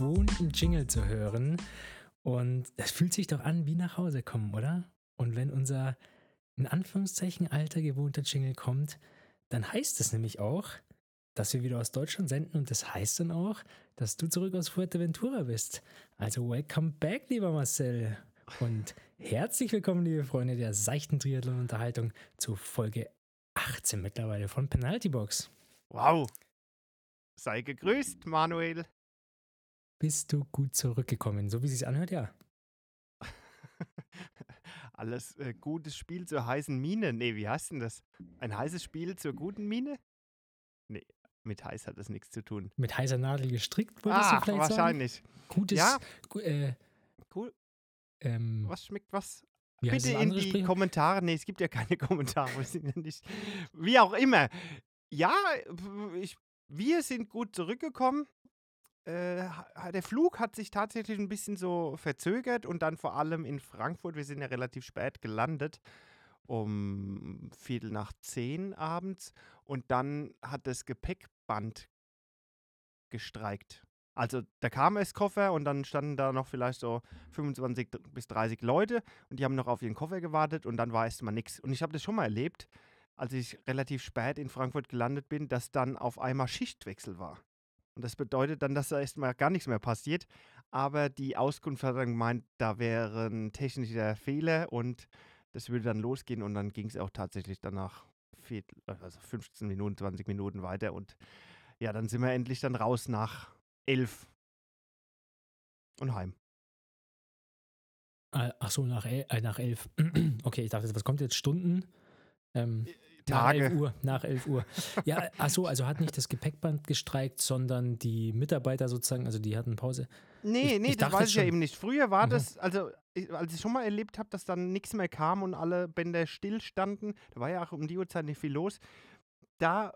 gewohnten Jingle zu hören. Und das fühlt sich doch an wie nach Hause kommen, oder? Und wenn unser in Anführungszeichen alter gewohnter Jingle kommt, dann heißt es nämlich auch, dass wir wieder aus Deutschland senden und das heißt dann auch, dass du zurück aus Fuerteventura bist. Also welcome back, lieber Marcel. Und herzlich willkommen, liebe Freunde der seichten Triathlon-Unterhaltung zu Folge 18 mittlerweile von Penalty Box. Wow. Sei gegrüßt, Manuel. Bist du gut zurückgekommen, so wie es sich anhört, ja. Alles äh, gutes Spiel zur heißen Mine. Nee, wie heißt denn das? Ein heißes Spiel zur guten Mine? Nee, mit heiß hat das nichts zu tun. Mit heißer Nadel gestrickt, würdest ah, du vielleicht wahrscheinlich. sagen? Gutes, Ja. gu- äh, Cool. ähm, Was schmeckt was? Bitte in die Sprichwort? Kommentare. Nee, es gibt ja keine Kommentare. Wir sind ja nicht. Wie auch immer. Ja, ich, wir sind gut zurückgekommen. Äh, der Flug hat sich tatsächlich ein bisschen so verzögert und dann vor allem in Frankfurt. Wir sind ja relativ spät gelandet, um Viertel nach zehn abends. Und dann hat das Gepäckband gestreikt. Also da kam es Koffer und dann standen da noch vielleicht so 25 bis 30 Leute und die haben noch auf ihren Koffer gewartet und dann war erstmal nichts. Und ich habe das schon mal erlebt, als ich relativ spät in Frankfurt gelandet bin, dass dann auf einmal Schichtwechsel war. Und das bedeutet dann, dass da erstmal gar nichts mehr passiert. Aber die Auskunft hat dann gemeint, da wäre ein technischer Fehler und das würde dann losgehen und dann ging es auch tatsächlich danach also 15 Minuten, 20 Minuten weiter und ja, dann sind wir endlich dann raus nach elf und heim. Ah, Ach so, nach, el äh, nach elf. okay, ich dachte, was kommt jetzt? Stunden? Ähm, nach Tage. 11 Uhr. Nach 11 Uhr. Ja, ach so, also hat nicht das Gepäckband gestreikt, sondern die Mitarbeiter sozusagen, also die hatten Pause. Nee, Ich- nee, ich das weiß ich ja eben nicht. Früher war Mhm. das, also ich, als ich schon mal erlebt habe, dass dann nichts mehr kam und alle Bänder stillstanden, da war ja auch um die Uhrzeit nicht viel los, da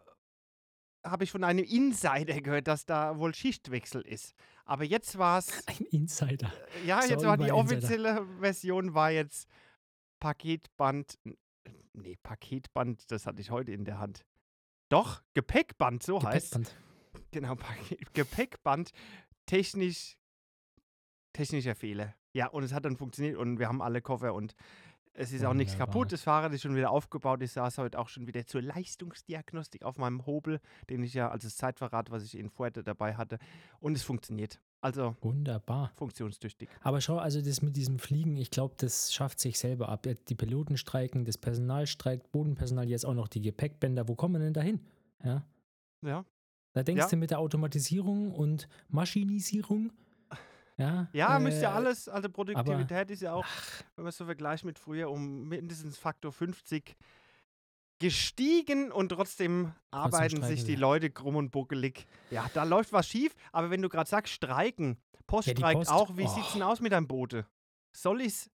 habe ich von einem Insider gehört, dass da wohl Schichtwechsel ist. Aber jetzt war es, Ein Insider. ja, jetzt Sorry, war die mein Insider. offizielle Version, war jetzt Paketband, nee, Paketband, das hatte ich heute in der Hand. Doch, Gepäckband, so heißt Gepäckband. Genau, Paket, Gepäckband, technisch, technischer Fehler. Ja, und es hat dann funktioniert und wir haben alle Koffer und es ist auch nichts kaputt. Das Fahrrad ist schon wieder aufgebaut. Ich saß heute auch schon wieder zur Leistungsdiagnostik auf meinem Hobel, den ich ja als Zeitverrat, was ich in Fuerte dabei hatte. Und es funktioniert. Also Wunderbar. funktionstüchtig. Aber schau, also das mit diesem Fliegen, ich glaube, das schafft sich selber ab. Die Piloten streiken, das Personal streikt, Bodenpersonal, jetzt auch noch die Gepäckbänder. Wo kommen wir denn dahin? Ja. Ja. Da denkst Ja. du mit der Automatisierung und Maschinisierung. Ja, Ja, müsste ja äh, alles, also Produktivität ist ja auch, wenn man es so vergleicht mit früher, um mindestens Faktor 50 gestiegen und trotzdem arbeiten streiken sich die. Leute krumm und buckelig. Ja, da läuft was schief, aber wenn du gerade sagst, streiken, Post Ja, streikt Post, auch, wie oh. sieht's denn aus mit deinem Boote? Soll ich's?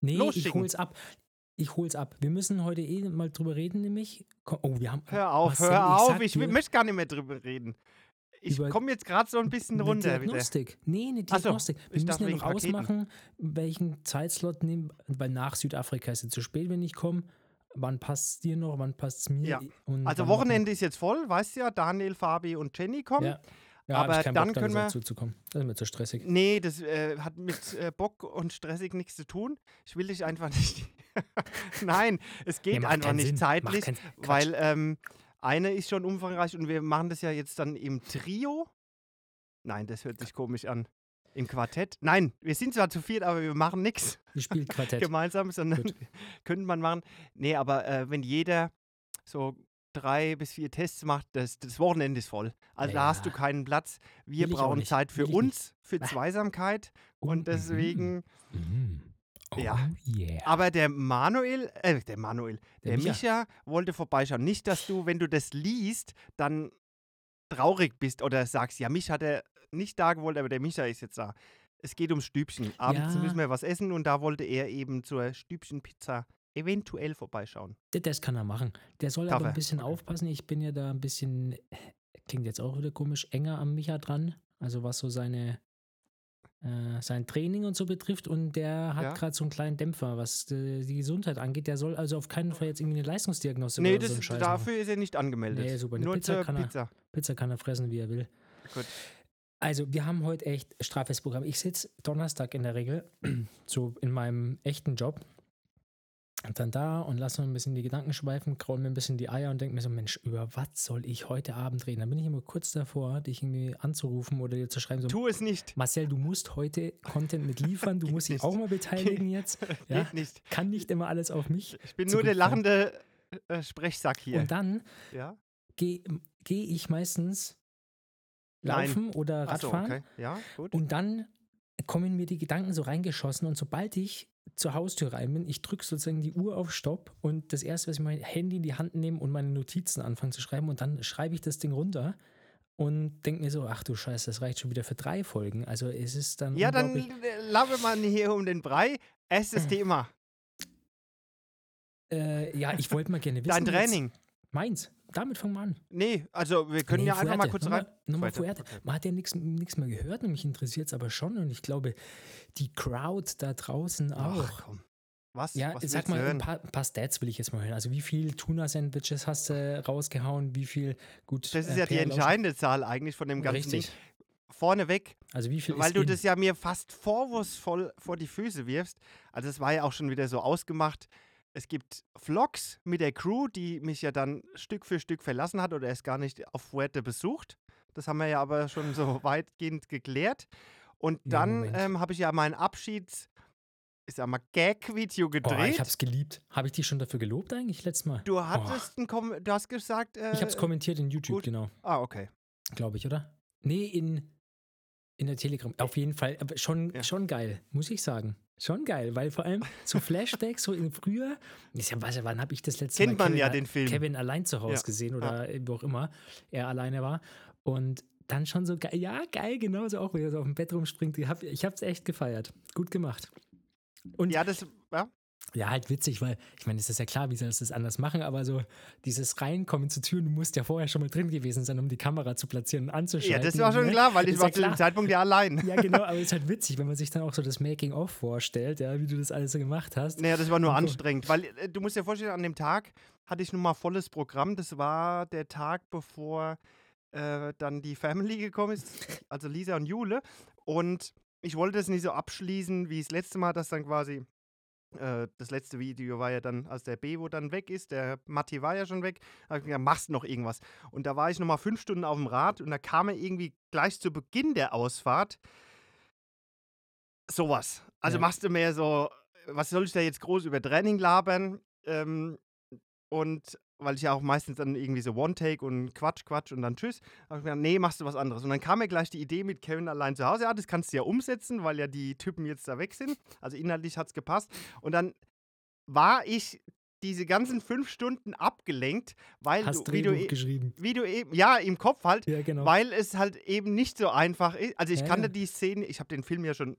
Nee, ich losschicken. hol's ab. Ich hol's ab. Wir müssen heute eh mal drüber reden, nämlich. Oh, wir haben. Hör auf, Marcel, hör auf, ich, dir, möchte gar nicht mehr drüber reden. Ich komme jetzt gerade so ein bisschen runter wieder. Diagnostik. Nee, eine Ach so, Diagnostik. wir ich müssen ja noch ausmachen, welchen Zeitslot nehmen, weil nach Südafrika ist es zu spät, wenn ich komme. Wann passt es dir noch? Wann passt es mir? Ja. Also Wochenende ist jetzt voll, weißt du ja, Daniel, Fabi und Jenny kommen. Ja. Ja, Aber dann Bock, können wir- dazu zu kommen. Das ist mir zu stressig. Nee, das äh, hat mit äh, Bock und stressig nichts zu tun. Ich will dich einfach nicht. Nein, es Nee, geht macht einfach nicht Sinn. zeitlich, weil ähm, eine ist schon umfangreich und wir machen das ja jetzt dann im Trio. Nein, das hört sich komisch an. Im Quartett. Nein, wir sind zwar zu viert, aber wir machen nichts Wir spielen Quartett. gemeinsam, sondern Gut. könnte man machen. Nee, aber äh, wenn jeder so drei bis vier Tests macht, das, das Wochenende ist voll. Also da hast du Ja. keinen Platz. Wir brauchen. Zeit für uns, für Ah. Zweisamkeit. Oh, Und deswegen, Mhm. Oh, Ja. yeah. aber der Manuel, äh, der Manuel, Der der, Micha. Micha. wollte vorbeischauen. Nicht, dass du, wenn du das liest, dann traurig bist oder sagst, ja, mich hat er nicht da gewollt, aber der Micha ist jetzt da. Es geht ums Stübchen. Abends Ja. müssen wir was essen und da wollte er eben zur Stübchenpizza eventuell vorbeischauen. Das kann er machen. Der soll Darf aber ein er? bisschen Okay. aufpassen. Ich bin ja da ein bisschen, klingt jetzt auch wieder komisch, enger am Micha dran. Also was so seine äh, sein Training und so betrifft. Und der hat Ja. gerade so einen kleinen Dämpfer, was äh, die Gesundheit angeht. Der soll also auf keinen Fall jetzt irgendwie eine Leistungsdiagnose nee, oder so einen Scheiß dafür ist er nicht angemeldet. Nee, super. Eine Nur Pizza kann er- Pizza. machen. Pizza kann er fressen, wie er will. Gut. Also, wir haben heute echt straffes Programm. Ich sitze Donnerstag in der Regel, so in meinem echten Job, und dann da und lasse mir ein bisschen die Gedanken schweifen, kraul mir ein bisschen die Eier und denke mir so, Mensch, über was soll ich heute Abend reden? Dann bin ich immer kurz davor, dich irgendwie anzurufen oder dir zu schreiben, so, Tu es nicht. Marcel, du musst heute Content mit liefern, du musst dich nicht. auch mal beteiligen jetzt. Ja, Geht nicht. kann nicht immer alles auf mich. Ich bin nur der lachende äh, Sprechsack hier. Und dann ja? gehe geh ich meistens Nein. laufen oder Ach so, Radfahren okay. Ja, gut. und dann kommen mir die Gedanken so reingeschossen und sobald ich zur Haustür rein bin, ich drücke sozusagen die Uhr auf Stopp und das erste, was ich mein Handy in die Hand nehme und meine Notizen anfange zu schreiben und dann schreibe ich das Ding runter und denke mir so, ach du Scheiße, das reicht schon wieder für drei Folgen. Also es ist dann ja, dann äh, labbe man hier um den Brei. Erstes Thema. äh, ja, ich wollte mal gerne wissen. Dein Training. Meins. Damit fangen wir an. Nee, also wir können Nee, ja einfach mal Fuerte. kurz rein. Nochmal Fuerte, Fuerte. Man hat ja nichts mehr gehört und mich interessiert es aber schon und ich glaube, die Crowd da draußen auch. Ach komm. Was? Ja, Was sag mal, ein hören? paar, ein paar Stats will ich jetzt mal hören. Also wie viel Tuna-Sandwiches hast du rausgehauen? Wie viel, gut. Das ist äh, ja die entscheidende Zahl eigentlich von dem ganzen Richtig. Ding. Vorneweg, Also wie viel weil du in? das ja mir fast vorwurfsvoll vor die Füße wirfst. Also es war ja auch schon wieder so ausgemacht. Es gibt Vlogs mit der Crew, die mich ja dann Stück für Stück verlassen hat oder erst gar nicht auf Fuerte besucht. Das haben wir ja aber schon so weitgehend geklärt. Und Ja, dann Moment. ähm, habe ich ja mein Abschieds, ich sag mal, Gag-Video Oh, gedreht. ich hab's geliebt. Habe ich dich schon dafür gelobt eigentlich letztes Mal? du hattest einen Kom du hast gesagt, äh, Ich hab's kommentiert in YouTube, gut. genau. Ah, okay. Glaube ich, oder? Nee, in, in der Telegram. Auf jeden Fall. Aber schon, Ja. schon geil, muss ich sagen. Schon geil, weil vor allem so Flashbacks, so in früher, ist ja, weiß ja, wann habe ich das letzte Kennt Mal man ja Kevin, den Film. Kevin allein zu Hause Ja. gesehen oder wo auch immer er alleine war. Und dann schon so geil, ja, geil, genauso auch, wie er so auf dem Bett rumspringt. Ich habe ich hab's echt gefeiert. Gut gemacht. Und Ja, das, ja, ja, halt witzig, weil ich meine, es ist ja klar, wie soll sie das anders machen, aber so dieses Reinkommen zur Tür, du musst ja vorher schon mal drin gewesen sein, um die Kamera zu platzieren und ja, anzuschalten. das war schon ne? klar, weil ich war ja zu dem. Zeitpunkt ja allein. Ja, genau, aber es ist halt witzig, wenn man sich dann auch so das Making-of vorstellt, ja, wie du das alles so gemacht hast. Naja, das war nur Und anstrengend, weil äh, du musst dir vorstellen, an dem Tag hatte ich nun mal volles Programm. Das war der Tag, bevor äh, dann die Family gekommen ist, also Lisa und Jule. Und ich wollte das nicht so abschließen wie das letzte Mal, dass dann quasi. Äh, Das letzte Video war ja dann, als der Bevo dann weg ist, der Matti war ja schon weg, da habe ich gesagt, machst noch irgendwas. Und da war ich nochmal fünf Stunden auf dem Rad und da kam er irgendwie gleich zu Beginn der Ausfahrt sowas. Also Ja. machst du mehr so, was soll ich da jetzt groß über Training labern? Ähm, und weil ich ja auch meistens dann irgendwie so One-Take und Quatsch, Quatsch und dann Tschüss, habe ich gesagt, nee, machst du was anderes. Und dann kam mir gleich die Idee mit Kevin allein zu Hause, ja, das kannst du ja umsetzen, weil ja die Typen jetzt da weg sind. Also inhaltlich hat es gepasst. Und dann war ich diese ganzen fünf Stunden abgelenkt, weil Hast du, wie, du, e- geschrieben. wie du eben, ja, im Kopf halt, Ja, genau. weil es halt eben nicht so einfach ist. Also ich Ja, kannte ja. die Szene, ich habe den Film ja schon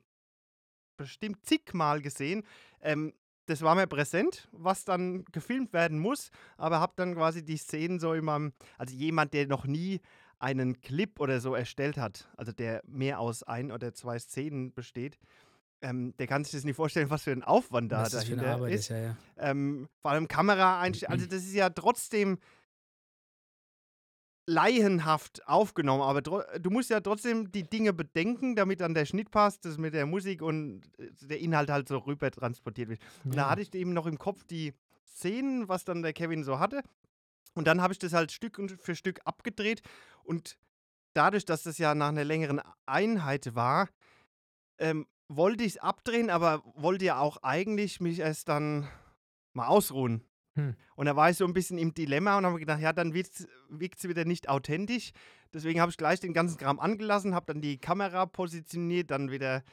bestimmt zigmal gesehen. Ähm, das war mir präsent, was dann gefilmt werden muss, aber habe dann quasi die Szenen so in meinem, also jemand, der noch nie einen Clip oder so erstellt hat, also der mehr aus ein oder zwei Szenen besteht, ähm, der kann sich das nicht vorstellen, was für ein Aufwand da was dahinter Arbeit ist. ist, ja, ja. Ähm, vor allem Kamera einstellen. Also, das ist ja trotzdem laienhaft aufgenommen, aber du musst ja trotzdem die Dinge bedenken, damit dann der Schnitt passt, das mit der Musik und äh, der Inhalt halt so rüber transportiert wird. Und da Ja. hatte ich eben noch im Kopf die Szenen, was dann der Kevin so hatte. Und dann habe ich das halt Stück für Stück abgedreht. Und dadurch, dass das ja nach einer längeren Einheit war, ähm, wollte ich es abdrehen, aber wollte ja auch eigentlich mich erst dann mal ausruhen. Hm. Und da war ich so ein bisschen im Dilemma und habe gedacht, ja, dann wirkt es wieder nicht authentisch. Deswegen habe ich gleich den ganzen Kram angelassen, habe dann die Kamera positioniert, dann wieder,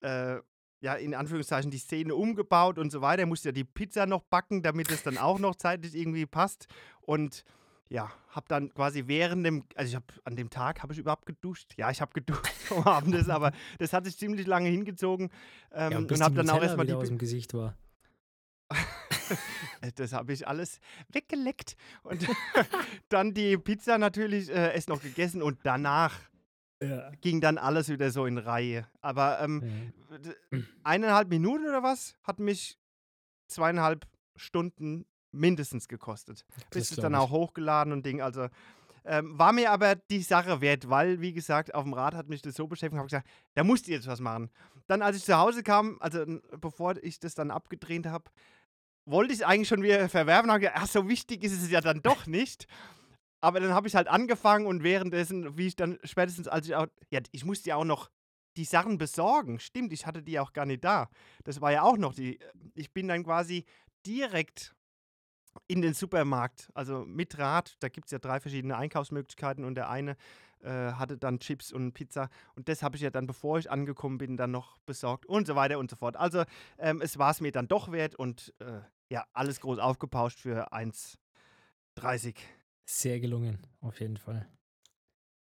äh, ja, in Anführungszeichen die Szene umgebaut und so weiter. Musste ja die Pizza noch backen, damit es dann auch noch zeitlich irgendwie passt. Und ja, habe dann quasi während dem, also ich habe an dem Tag, habe ich überhaupt geduscht? Ja, ich habe geduscht vom Abendessen, aber das hat sich ziemlich lange hingezogen. Ähm, ja, und habe dann auch erstmal die, aus dem Gesicht war. Das habe ich alles weggeleckt. Und dann die Pizza natürlich äh, erst noch gegessen und danach Ja. ging dann alles wieder so in Reihe. Aber ähm, Ja. eineinhalb Minuten oder was hat mich zweieinhalb Stunden mindestens gekostet. Bis es dann auch hochgeladen und Ding. Also Ähm, war mir aber die Sache wert, weil, wie gesagt, auf dem Rad hat mich das so beschäftigt, habe ich gesagt, da musst du jetzt was machen. Dann, als ich zu Hause kam, also bevor ich das dann abgedreht habe, wollte ich eigentlich schon wieder verwerfen, habe gesagt, ach, so wichtig ist es ja dann doch nicht. Aber dann habe ich halt angefangen und währenddessen, wie ich dann spätestens, als ich auch, ja, ich musste ja auch noch die Sachen besorgen. Stimmt, ich hatte die auch gar nicht da. Das war ja auch noch die, ich bin dann quasi direkt in den Supermarkt, also mit Rad, da gibt es ja drei verschiedene Einkaufsmöglichkeiten und der eine äh, hatte dann Chips und Pizza und das habe ich ja dann, bevor ich angekommen bin, dann noch besorgt und so weiter und so fort. Also ähm, es war es mir dann doch wert und äh, ja, alles groß aufgepauscht für 1,30. Sehr gelungen, auf jeden Fall.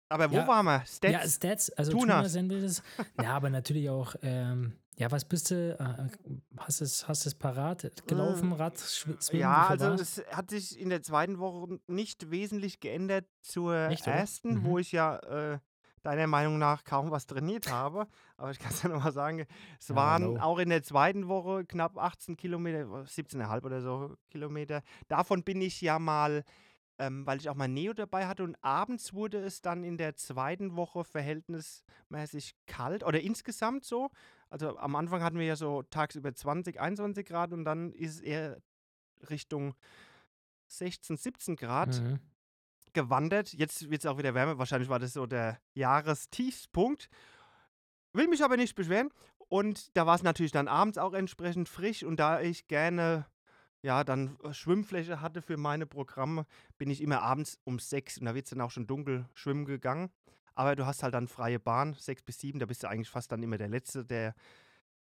Aber wo ja, waren wir? Stats? Ja, Stats, also Tuna Sandwiches. ja, aber natürlich auch, ähm, ja, was bist du, äh, hast es, hast es parat? Gelaufen, äh, Rad, Schwimmen? Ja, also es hat sich in der zweiten Woche nicht wesentlich geändert zur nicht, ersten, mhm. wo ich ja äh, deiner Meinung nach kaum was trainiert habe. Aber ich kann es ja nochmal sagen, es ja, waren no. auch in der zweiten Woche knapp 18 Kilometer, 17,5 oder so Kilometer. Davon bin ich ja mal ähm, weil ich auch mal Neo dabei hatte und abends wurde es dann in der zweiten Woche verhältnismäßig kalt oder insgesamt so. Also am Anfang hatten wir ja so tagsüber 20, 21 Grad und dann ist es eher Richtung 16, 17 Grad mhm. Gewandert. Jetzt wird es auch wieder wärmer. Wahrscheinlich war das so der Jahrestiefspunkt. Will mich aber nicht beschweren. Und da war es natürlich dann abends auch entsprechend frisch und da ich gerne ja, dann äh, Schwimmfläche hatte für meine Programme, bin ich immer abends um sechs und da wird es dann auch schon dunkel schwimmen gegangen. Aber du hast halt dann freie Bahn, sechs bis sieben, da bist du eigentlich fast dann immer der Letzte, der,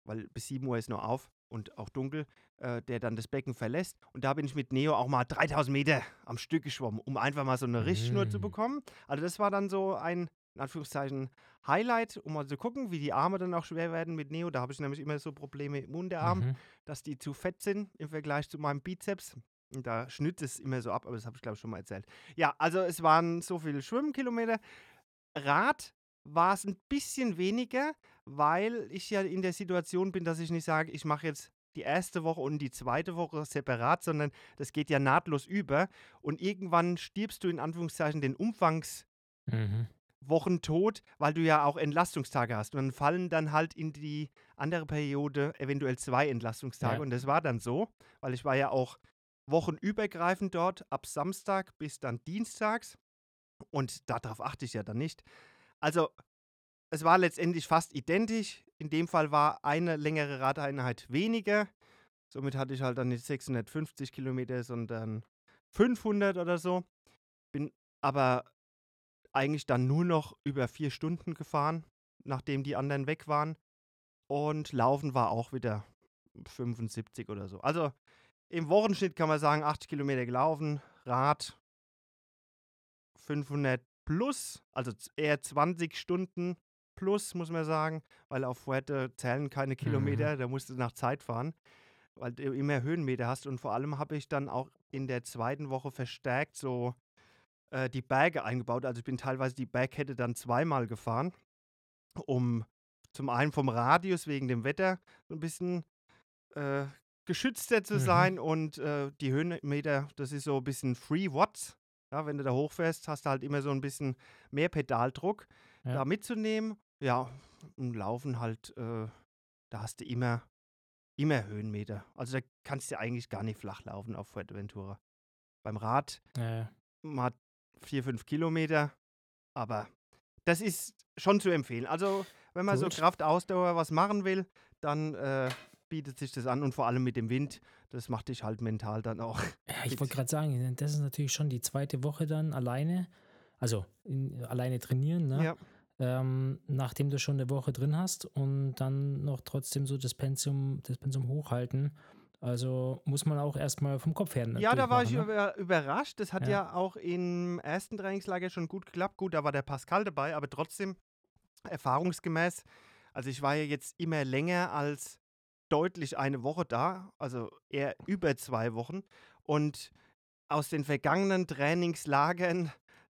weil bis sieben Uhr ist nur auf und auch dunkel, äh, der dann das Becken verlässt. Und da bin ich mit Neo auch mal 3000 Meter am Stück geschwommen, um einfach mal so eine Richtschnur mm. zu bekommen. Also das war dann so ein in Anführungszeichen Highlight, um mal zu gucken, wie die Arme dann auch schwer werden mit Neo. Da habe ich nämlich immer so Probleme im Unterarm, mhm. dass die zu fett sind im Vergleich zu meinem Bizeps. Und da schnürt es immer so ab, aber das habe ich glaube ich schon mal erzählt. Ja, also es waren so viele Schwimmkilometer. Rad war es ein bisschen weniger, weil ich ja in der Situation bin, dass ich nicht sage, ich mache jetzt die erste Woche und die zweite Woche separat, sondern das geht ja nahtlos über. Und irgendwann stirbst du in Anführungszeichen den Umfangs. Mhm. Wochen tot, weil du ja auch Entlastungstage hast. Und dann fallen dann halt in die andere Periode eventuell zwei Entlastungstage. Ja. Und das war dann so, weil ich war ja auch wochenübergreifend dort, ab Samstag bis dann Dienstags. Und darauf achte ich ja dann nicht. Also, es war letztendlich fast identisch. In dem Fall war eine längere Radeinheit weniger. Somit hatte ich halt dann nicht 650 Kilometer, sondern 500 oder so. Bin aber eigentlich dann nur noch über vier Stunden gefahren, nachdem die anderen weg waren. Und Laufen war auch wieder 75 oder so. Also im Wochenschnitt kann man sagen, 80 Kilometer gelaufen, Rad 500 plus, also eher 20 Stunden plus, muss man sagen, weil auf Fuerte zählen keine Kilometer, mhm. da musst du nach Zeit fahren, weil du immer Höhenmeter hast. Und vor allem habe ich dann auch in der zweiten Woche verstärkt so äh, die Berge eingebaut. Also ich bin teilweise die Bergkette dann zweimal gefahren, um zum einen vom Radius wegen dem Wetter so ein bisschen äh, geschützter zu mhm. sein und äh, die Höhenmeter, das ist so ein bisschen Free Watts. Ja, wenn du da hochfährst, hast du halt immer so ein bisschen mehr Pedaldruck ja. da mitzunehmen. Ja, und Laufen halt, äh, da hast du immer, immer Höhenmeter. Also da kannst du eigentlich gar nicht flach laufen auf Fuerteventura. Beim Rad, ja. man hat vier, fünf Kilometer. Aber das ist schon zu empfehlen. Also, wenn man Gut. so Kraftausdauer was machen will, dann äh, bietet sich das an und vor allem mit dem Wind, das macht dich halt mental dann auch. Ja, ich wollte gerade sagen, das ist natürlich schon die zweite Woche dann alleine, also in, alleine trainieren, ne? Ja. Ähm, nachdem du schon eine Woche drin hast und dann noch trotzdem so das Pensum, das Pensum hochhalten. Also muss man auch erstmal vom Kopf her. Ja, da war ich ne? über, überrascht. Das hat ja. ja. auch im ersten Trainingslager schon gut geklappt. Gut, da war der Pascal dabei, aber trotzdem erfahrungsgemäß. Also ich war ja jetzt immer länger als deutlich eine Woche da, also eher über zwei Wochen. Und aus den vergangenen Trainingslagern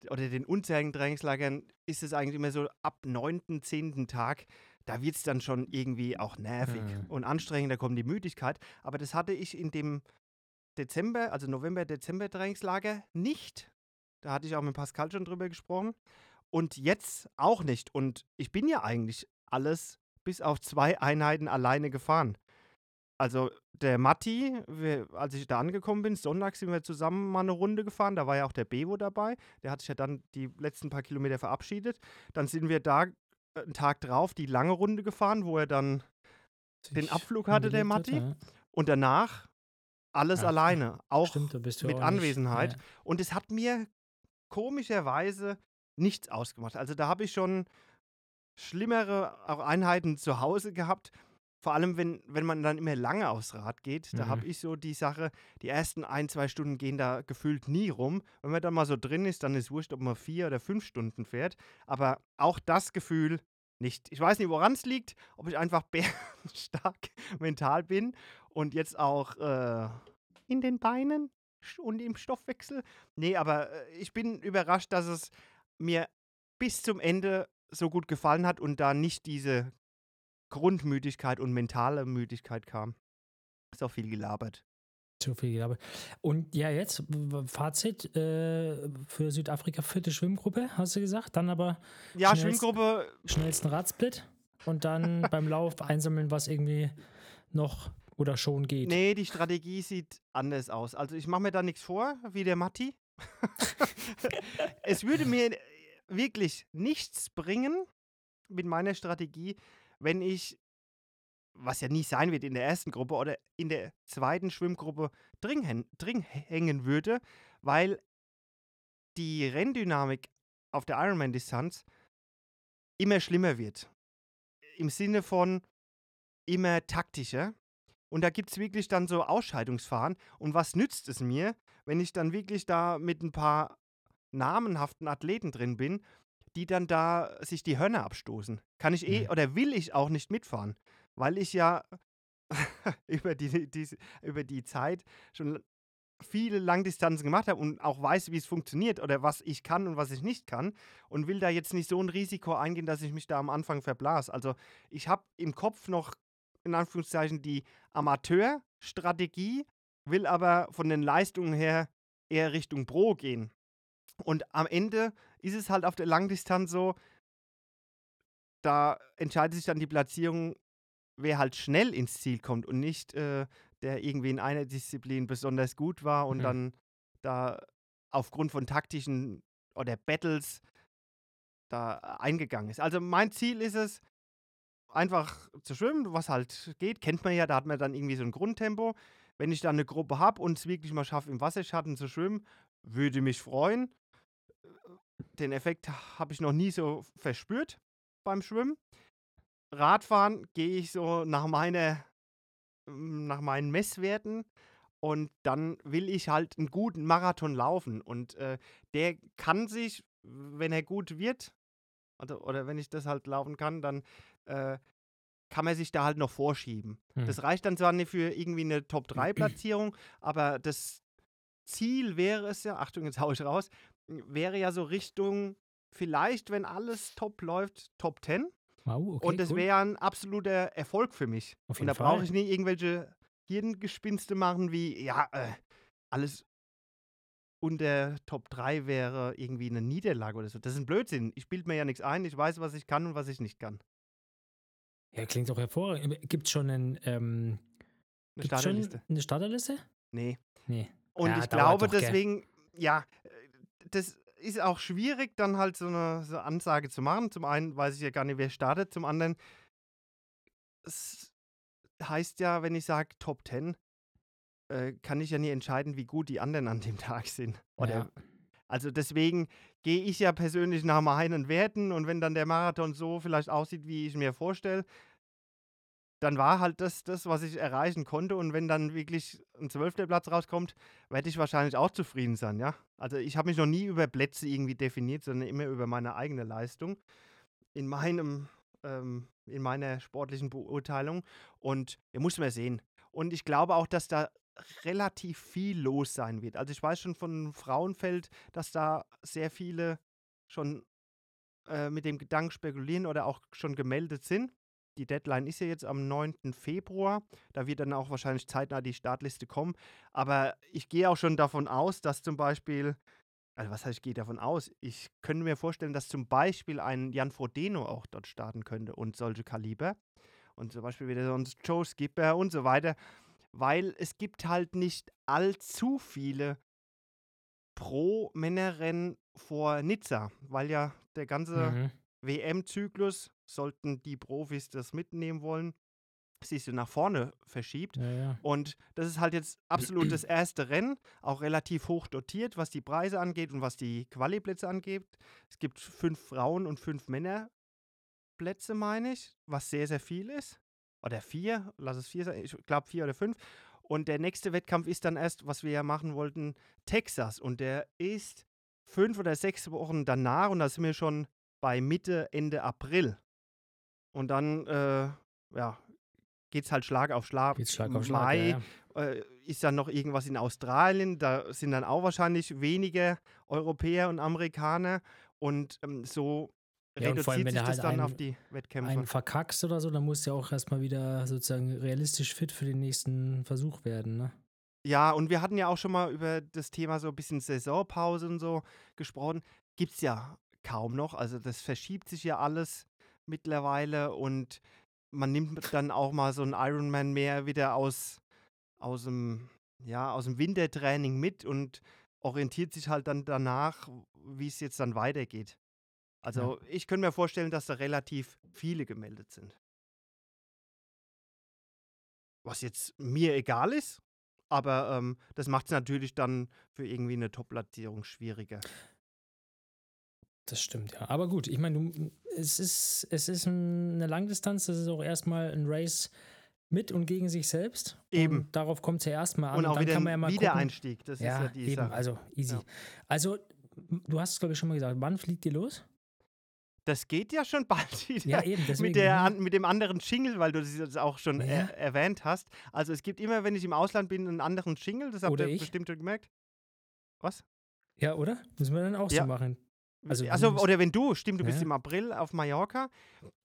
oder den unzähligen Trainingslagern ist es eigentlich immer so ab neunten, zehnten Tag da wird es dann schon irgendwie auch nervig mhm. und anstrengend, da kommt die Müdigkeit. Aber das hatte ich in dem Dezember, also November, Dezember Trainingslager nicht. Da hatte ich auch mit Pascal schon drüber gesprochen. Und jetzt auch nicht. Und ich bin ja eigentlich alles bis auf zwei Einheiten alleine gefahren. Also der Matti, wir, als ich da angekommen bin, Sonntag sind wir zusammen mal eine Runde gefahren. Da war ja auch der Bevo dabei. Der hat sich ja dann die letzten paar Kilometer verabschiedet. Dann sind wir da äh, einen Tag drauf die lange Runde gefahren, wo er dann den Sich Abflug hatte, der hingelegt hat, Matti. ja. Und danach alles Ja, alleine. Auch Stimmt, mit auch nicht- Anwesenheit. Ja. Und es hat mir komischerweise nichts ausgemacht. Also da habe ich schon schlimmere auch Einheiten zu Hause gehabt. Vor allem, wenn, wenn man dann immer lange aufs Rad geht, da Mhm. habe ich so die Sache, die ersten ein, zwei Stunden gehen da gefühlt nie rum. Wenn man dann mal so drin ist, dann ist wurscht, ob man vier oder fünf Stunden fährt. Aber auch das Gefühl nicht. Ich weiß nicht, woran es liegt, ob ich einfach bärenstark mental bin und jetzt auch äh, in den Beinen und im Stoffwechsel. Nee, aber äh, ich bin überrascht, dass es mir bis zum Ende so gut gefallen hat und da nicht diese Grundmüdigkeit und mentale Müdigkeit kam. Ist auch viel gelabert. Zu viel gelabert. Und ja, jetzt Fazit äh, für Südafrika, vierte Schwimmgruppe, hast du gesagt. Dann aber Ja, Schnellst- Schwimmgruppe, schnellsten Radsplit und dann beim Lauf einsammeln, was irgendwie noch oder schon geht. nee, die Strategie sieht anders aus. Also ich mache mir da nichts vor, wie der Matti. es würde mir wirklich nichts bringen mit meiner Strategie, wenn ich, was ja nie sein wird in der ersten Gruppe oder in der zweiten Schwimmgruppe drin, hän- drin hängen würde, weil die Renndynamik auf der Ironman-Distanz immer schlimmer wird. Im Sinne von immer taktischer. Und da gibt es wirklich dann so Ausscheidungsfahren. Und was nützt es mir, wenn ich dann wirklich da mit ein paar namenhaften Athleten drin bin, die dann da sich die Hörner abstoßen? Kann ich eh Mhm. oder will ich auch nicht mitfahren, weil ich ja über, die, die, über die Zeit schon viele Langdistanzen gemacht habe und auch weiß, wie es funktioniert oder was ich kann und was ich nicht kann und will da jetzt nicht so ein Risiko eingehen, dass ich mich da am Anfang verblas. Also ich habe im Kopf noch in Anführungszeichen die Amateurstrategie, will aber von den Leistungen her eher Richtung Pro gehen. Und am Ende ist es halt auf der Langdistanz so, da entscheidet sich dann die Platzierung, wer halt schnell ins Ziel kommt und nicht äh, der irgendwie in einer Disziplin besonders gut war und Mhm. dann da aufgrund von taktischen oder Battles da eingegangen ist. Also mein Ziel ist es, einfach zu schwimmen, was halt geht. Kennt man ja, da hat man dann irgendwie so ein Grundtempo. Wenn ich dann eine Gruppe habe und es wirklich mal schaffe, im Wasserschatten zu schwimmen, würde mich freuen. Den Effekt habe ich noch nie so verspürt beim Schwimmen. Radfahren gehe ich so nach meiner mm, nach meinen Messwerten und dann will ich halt einen guten Marathon laufen und äh, der kann sich, wenn er gut wird, oder, oder wenn ich das halt laufen kann, dann äh, kann man sich da halt noch vorschieben. Hm. Das reicht dann zwar nicht für irgendwie eine Top-3-Platzierung, aber das Ziel wäre es ja, Achtung, jetzt hau ich raus, wäre ja so Richtung, vielleicht, wenn alles top läuft, Top 10. Wow, okay, und das cool. wäre ja ein absoluter Erfolg für mich. Und da brauche ich nie irgendwelche Hirngespinste machen, wie, ja, äh, alles unter Top 3 wäre irgendwie eine Niederlage oder so. Das ist ein Blödsinn. Ich bilde mir ja nichts ein. Ich weiß, was ich kann und was ich nicht kann. Ja, klingt doch hervorragend. Gibt es schon einen, ähm, Eine Starterliste? schon eine Starterliste? Nee. Nee. Und Ja, ich glaube deswegen, ja, äh, das ist auch schwierig, dann halt so eine, so eine Ansage zu machen. Zum einen weiß ich ja gar nicht, wer startet. Zum anderen, es heißt ja, wenn ich sage Top 10, äh, kann ich ja nie entscheiden, wie gut die anderen an dem Tag sind. Oder, Ja. Also deswegen gehe ich ja persönlich nach meinen Werten und wenn dann der Marathon so vielleicht aussieht, wie ich mir vorstelle, dann war halt das, das, was ich erreichen konnte. Und wenn dann wirklich ein zwölfter Platz rauskommt, werde ich wahrscheinlich auch zufrieden sein, ja. Also ich habe mich noch nie über Plätze irgendwie definiert, sondern immer über meine eigene Leistung in meinem, ähm, in meiner sportlichen Beurteilung. Und ihr muss mal sehen. Und ich glaube auch, dass da relativ viel los sein wird. Also ich weiß schon von Frauenfeld, dass da sehr viele schon äh, mit dem Gedanken spekulieren oder auch schon gemeldet sind. Die Deadline ist ja jetzt am 9. Februar. Da wird dann auch wahrscheinlich zeitnah die Startliste kommen. Aber ich gehe auch schon davon aus, dass zum Beispiel also was heißt, ich gehe davon aus, ich könnte mir vorstellen, dass zum Beispiel ein Jan Frodeno auch dort starten könnte und solche Kaliber. Und zum Beispiel wieder sonst Joe Skipper und so weiter. Weil es gibt halt nicht allzu viele Pro-Männerrennen vor Nizza, weil ja der ganze Mhm. WM-Zyklus, sollten die Profis das mitnehmen wollen, sich so nach vorne verschiebt. Ja, ja. Und das ist halt jetzt absolut das erste Rennen, auch relativ hoch dotiert, was die Preise angeht und was die Quali-Plätze angeht. Es gibt fünf Frauen- und fünf Männerplätze, meine ich, was sehr, sehr viel ist. Oder vier, lass es vier sein, ich glaube vier oder fünf. Und der nächste Wettkampf ist dann erst, was wir ja machen wollten, Texas. Und der ist fünf oder sechs Wochen danach und da sind wir schon bei Mitte, Ende April. Und dann, äh, ja, geht es halt Schlag auf Schlag. Geht's Schlag auf Schlag. Mai ja, ja. äh, ist dann noch irgendwas in Australien. Da sind dann auch wahrscheinlich weniger Europäer und Amerikaner. Und ähm, so Ja, allem, reduziert wenn sich du das halt dann einen- auf die Wettkämpfe. einen verkackst oder so, dann musst du ja auch erstmal wieder sozusagen realistisch fit für den nächsten Versuch werden, ne? Ja, und wir hatten ja auch schon mal über das Thema so ein bisschen Saisonpause und so gesprochen. Gibt es ja kaum noch. Also das verschiebt sich ja alles mittlerweile und man nimmt dann auch mal so einen Ironman mehr wieder aus, aus, dem, ja, aus dem Wintertraining mit und orientiert sich halt dann danach, wie es jetzt dann weitergeht. Also ich könnte mir vorstellen, dass da relativ viele gemeldet sind. Was jetzt mir egal ist, aber ähm, das macht es natürlich dann für irgendwie eine Top-Platzierung schwieriger. Das stimmt, ja. Aber gut, ich meine, du- es ist, es ist ein- eine Langdistanz, das ist auch erstmal ein Race mit und gegen sich selbst. Eben. Und darauf kommt es ja erstmal an. Und auch dann wieder kann man ja ein mal. Wiedereinstieg. Das Ja, ist ja die eben, Sache. also easy. Ja. Also, du hast es, glaube ich, schon mal gesagt, wann fliegt ihr los? Das geht ja schon bald wieder. Ja, eben, deswegen. mit, der, an, mit dem anderen Jingle, weil du das auch schon Ja. er, erwähnt hast. Also es gibt immer, wenn ich im Ausland bin, einen anderen Jingle. Das habt Oder ihr ich. bestimmt schon gemerkt. Was? Ja, oder? Müssen wir dann auch so machen. Also, Also, oder wenn du, stimmt, du bist Ja. im April auf Mallorca,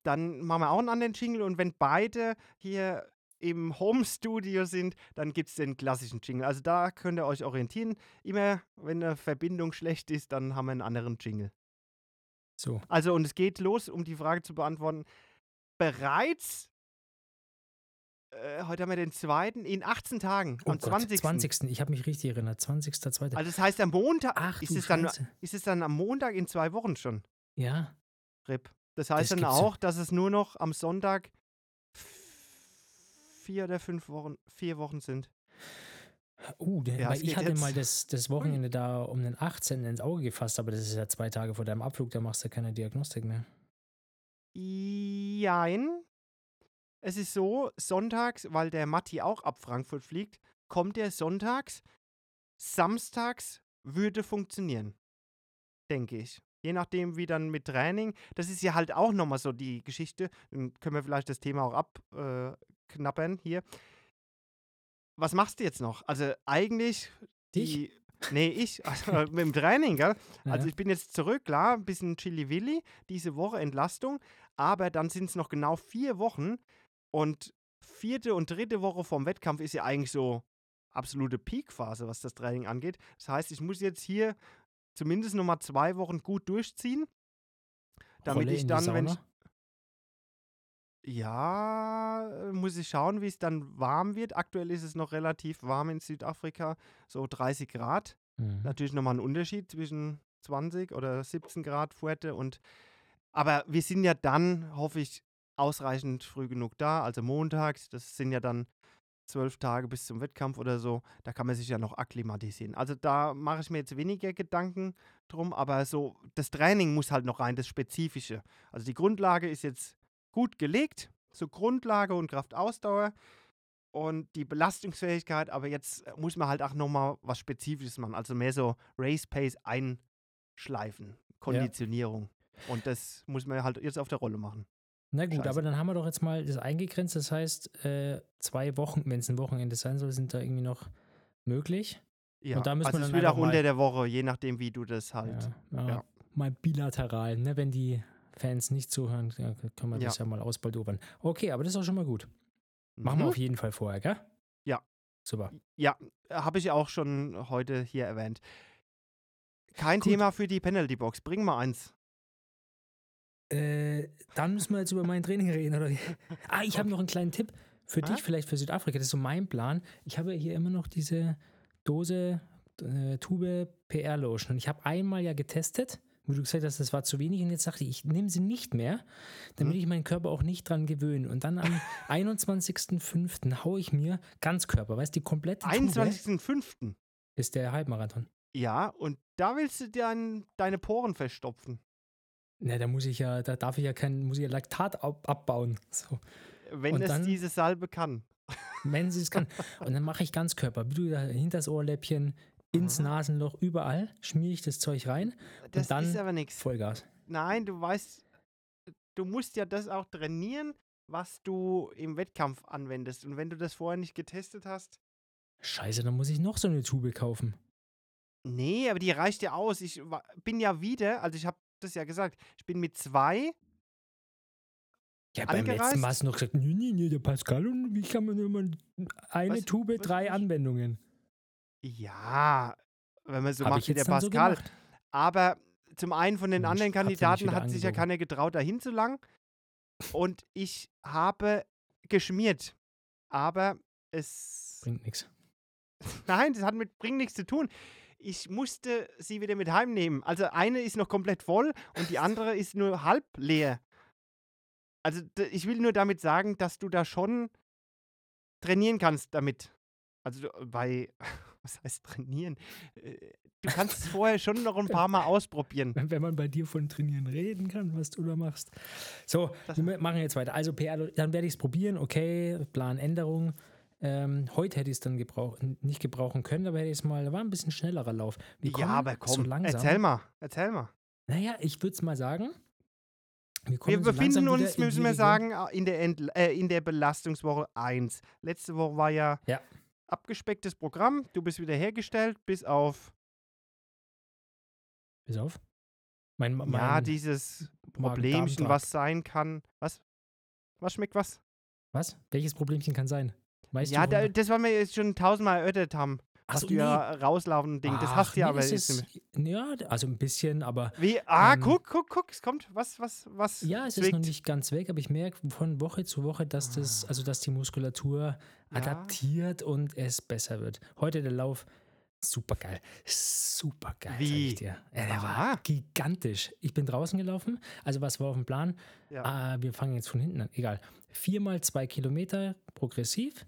dann machen wir auch einen anderen Jingle und wenn beide hier im Home-Studio sind, dann gibt es den klassischen Jingle. Also da könnt ihr euch orientieren. Immer, wenn eine Verbindung schlecht ist, dann haben wir einen anderen Jingle. So. Also, und es geht los, um die Frage zu beantworten. Bereits, äh, heute haben wir den zweiten, in 18 Tagen, Oh am Gott, 20. 20. Ich habe mich richtig erinnert. 20.2. Also, das heißt, am Montag, Ach, ist es, dann, ist es dann am Montag in zwei Wochen schon, Ja. Rip. Das heißt Das dann auch, dass es nur noch am Sonntag vier oder fünf Wochen, vier Wochen sind. Uh, Ja, weil ich hatte jetzt. mal das, das Wochenende da um den 18. ins Auge gefasst, aber das ist ja zwei Tage vor deinem Abflug, da machst du keine Diagnostik mehr. Jein. Es ist so, sonntags, weil der Matti auch ab Frankfurt fliegt, kommt er sonntags. Samstags würde funktionieren. Denke ich. Je nachdem, wie dann mit Training. Das ist ja halt auch nochmal so die Geschichte. Dann können wir vielleicht das Thema auch abknappern hier. Was machst du jetzt noch? Also eigentlich Ich? die. Nee, ich. Also mit dem Training, gell? Also ich bin jetzt zurück, klar, ein bisschen Chili-Willi, diese Woche Entlastung, aber dann sind es noch genau vier Wochen und vierte und dritte Woche vom Wettkampf ist ja eigentlich so absolute Peakphase, was das Training angeht. Das heißt, ich muss jetzt hier zumindest noch mal zwei Wochen gut durchziehen, damit Rolle ich dann, wenn ich, ja, muss ich schauen, wie es dann warm wird. Aktuell ist es noch relativ warm in Südafrika, so 30 Grad. Mhm. Natürlich nochmal ein Unterschied zwischen 20 oder 17 Grad Fuerte und aber wir sind ja dann, hoffe ich, ausreichend früh genug da. Also montags, das sind ja dann zwölf Tage bis zum Wettkampf oder so. Da kann man sich ja noch akklimatisieren. Also da mache ich mir jetzt weniger Gedanken drum, aber so, das Training muss halt noch rein, das Spezifische. Also die Grundlage ist jetzt gut gelegt, so Grundlage und Kraftausdauer und die Belastungsfähigkeit, aber jetzt muss man halt auch nochmal was Spezifisches machen, also mehr so Race Pace einschleifen, Konditionierung. Und das muss man halt jetzt auf der Rolle machen. Na gut, Scheiße. aber dann haben wir doch jetzt mal das eingegrenzt. Das heißt, äh, zwei Wochen, wenn es ein Wochenende sein soll, sind da irgendwie noch möglich. Ja, Und da müssen also wir dann einfach mal- unter der Woche, je nachdem, wie du das halt. Ja, ja. Mal bilateral, ne? wenn die Fans nicht zuhören, können wir das ja mal ausbaldowern. Okay, aber das ist auch schon mal gut. Machen wir Mhm. auf jeden Fall vorher, gell? Ja. Super. Ja, habe ich auch schon heute hier erwähnt. Kein Gut. Thema für die Penalty Box. Bring mal eins. Äh, dann müssen wir jetzt über mein Training reden, oder? Ah, ich habe noch einen kleinen Tipp für dich, vielleicht für Südafrika. Das ist so mein Plan. Ich habe hier immer noch diese Dose, äh, Tube PR Lotion. Und ich habe einmal ja getestet, wo du gesagt hast, das war zu wenig. Und jetzt dachte ich, ich nehme sie nicht mehr, damit Mhm. ich meinen Körper auch nicht dran gewöhne. Und dann am 21.05. haue ich mir Ganzkörper, weißt du, die komplette Tube 21.05. ist der Halbmarathon. Ja, und da willst du dein, deine Poren verstopfen. Na, da muss ich ja, da darf ich ja kein, muss ich ja Laktat ab, abbauen. So. Wenn Und es dann- diese Salbe kann. wenn sie es kann. Und dann mache ich du da hinter das Ohrläppchen, ins Aha. Nasenloch, überall schmiere ich das Zeug rein, Das dann ist aber nichts. Vollgas. Nein, du weißt, du musst ja das auch trainieren, was du im Wettkampf anwendest. Und wenn du das vorher nicht getestet hast, Scheiße, dann muss ich noch so eine Tube kaufen. nee, aber die reicht ja aus. Ich bin ja wieder, also ich habe das ja gesagt, ich bin mit zwei, Ja, beim letzten? Mal hast du noch gesagt, nee, nee, nee, der Pascal und wie kann man immer eine Was- Tube, was- drei? Anwendungen. ja, wenn man so Habe macht ich wie der so Pascal. gemacht. Aber zum einen von den Mensch, anderen Kandidaten hat sich ja keiner getraut, dahin zu lang. Und ich habe geschmiert. Aber es. Bringt nichts. Nein, das hat mit bringt nichts zu tun. Ich musste sie wieder mit heimnehmen. Also eine ist noch komplett voll und die andere ist nur halb leer. Also ich will nur damit sagen, dass du da schon trainieren kannst damit. Also bei, was heißt trainieren? Äh, Du kannst es vorher schon noch ein paar Mal ausprobieren. Wenn man bei dir von Trainieren reden kann, was du da machst. So, Das- wir machen jetzt weiter. Also PR, dann werde ich es probieren. Okay, Planänderung. Ähm, heute hätte ich es dann gebrauch, nicht gebrauchen können, aber hätte ich es mal, war ein bisschen schnellerer Lauf. Wir Ja, aber so komm, langsam. erzähl mal, erzähl mal. Naja, ich würde es mal sagen. Wir, Wir so befinden uns, müssen wir sagen, äh, in der, Entl äh, in der Belastungswoche 1. Letzte Woche war ja, Ja. abgespecktes Programm. Du bist wieder hergestellt, bis auf Bis auf. Mein, mein ja, dieses Problemchen, was sein kann. Was? Was schmeckt was? Was? Welches Problemchen kann sein? Weißt ja, du, da, das, was wir jetzt schon tausendmal erörtert haben. Was so, du ja rauslaufen Ding. Das hast du ja nee, aber ist. Ja, also ein bisschen, aber Wie? Ah, ähm, guck, guck, guck, es kommt. Was, was, was? ja, es ist zwickt? noch nicht ganz weg, aber ich merke von Woche zu Woche, dass das, also dass die Muskulatur Ja. adaptiert und es besser wird. Heute der Lauf, super geil. Super geil, Wie? ich dir. Ja, der Aha. war gigantisch. Ich bin draußen gelaufen, also was war auf dem Plan? Ja. Ah, wir fangen jetzt von hinten an, egal. Viermal zwei Kilometer progressiv,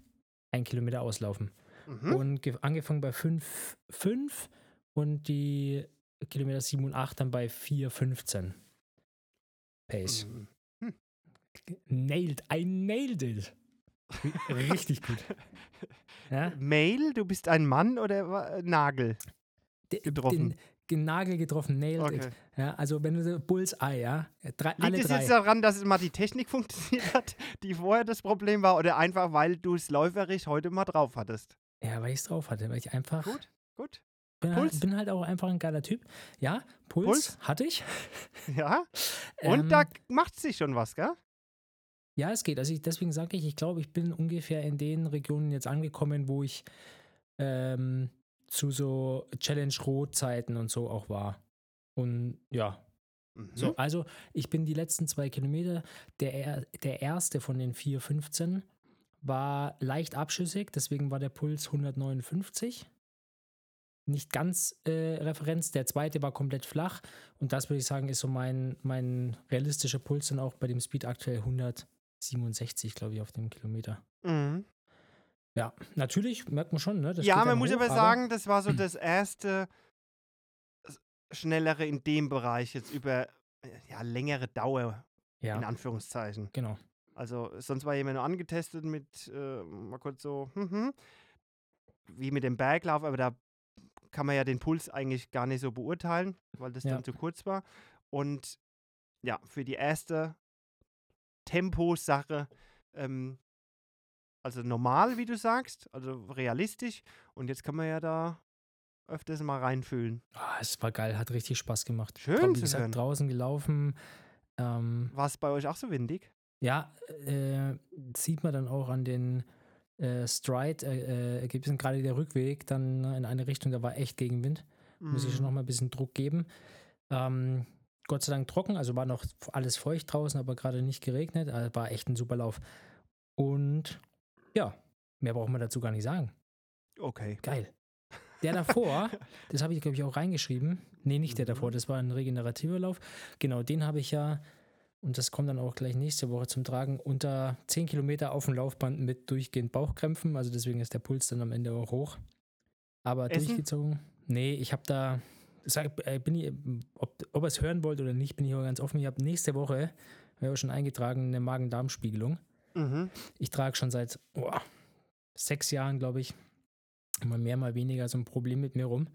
ein Kilometer auslaufen. Mhm. Und ge- angefangen bei 5, 5 und die Kilometer 7 und 8 dann bei 4, 15. Pace. Mhm. Nailed, I nailed it. Ri- Richtig gut. Ja? Mail, du bist ein Mann oder Nagel? Getroffen. Nagel getroffen, nailed Okay. it. Ja, also wenn du so Bullseye, ja, drei, Liegt alle es drei. jetzt daran, dass es mal die Technik funktioniert hat, die vorher das Problem war, oder einfach, weil du es läuferisch heute mal drauf hattest? Ja, weil ich es drauf hatte, weil ich einfach Gut, gut. bin Puls? halt, bin halt auch einfach ein geiler Typ. Ja, Puls, Puls? hatte ich. Ja. Und Ähm, da macht sich schon was, gell? Ja, es geht. Also ich, deswegen sage ich, ich glaube, ich bin ungefähr in den Regionen jetzt angekommen, wo ich ähm, zu so Challenge-Rot-Zeiten und so auch war. Und ja, Mhm. so, also ich bin die letzten zwei Kilometer, der, er- der erste von den 4,15 war leicht abschüssig, deswegen war der Puls 159. Nicht ganz äh, Referenz. Der zweite war komplett flach. Und das würde ich sagen, ist so mein, mein realistischer Puls dann auch bei dem Speed aktuell 167, glaube ich, auf dem Kilometer. Mhm. Ja, natürlich merkt man schon, ne? Ja, man muss hoch, aber sagen, das war so das erste schnellere in dem Bereich jetzt über äh, ja, längere Dauer, in Ja, Anführungszeichen. genau. Also sonst war jemand nur angetestet mit, äh, mal kurz so, mhm, wie mit dem Berglauf, aber da kann man ja den Puls eigentlich gar nicht so beurteilen, weil das Ja. dann zu kurz war. Und ja, für die erste Temposache, ähm, also normal, wie du sagst, also realistisch. Und jetzt kann man ja da öfters mal reinfühlen. Ah, es war geil, hat richtig Spaß gemacht. Schön Drau- wie gesagt, hören. draußen gelaufen. Ähm, War es bei euch auch so windig? Ja, äh, sieht man dann auch an den äh, Stride-Ergebnissen, gerade der Rückweg dann in eine Richtung, da war echt Gegenwind. Muss ich schon noch mal ein bisschen Druck geben. Ähm, Gott sei Dank trocken, also war noch alles feucht draußen, aber gerade nicht geregnet. Also war echt ein super Lauf. Und ja, mehr braucht man dazu gar nicht sagen. Okay. Geil. Der davor, das habe ich, glaube ich, auch reingeschrieben. Nee, nicht der Mhm. davor, das war ein regenerativer Lauf. Genau, den habe ich ja, und das kommt dann auch gleich nächste Woche zum Tragen, unter 10 Kilometer auf dem Laufband mit durchgehend Bauchkrämpfen. Also deswegen ist der Puls dann am Ende auch hoch. Aber Essen? durchgezogen. Nee, ich habe da, sag, äh, bin ich, ob, ob ihr es hören wollt oder nicht, bin ich auch ganz offen. Ich habe nächste Woche, habe ich auch schon eingetragen, eine Magen-Darm-Spiegelung. Mhm. Ich trage schon seit boah, sechs Jahren, glaube ich, mal mehr, mal weniger so ein Problem mit mir rum.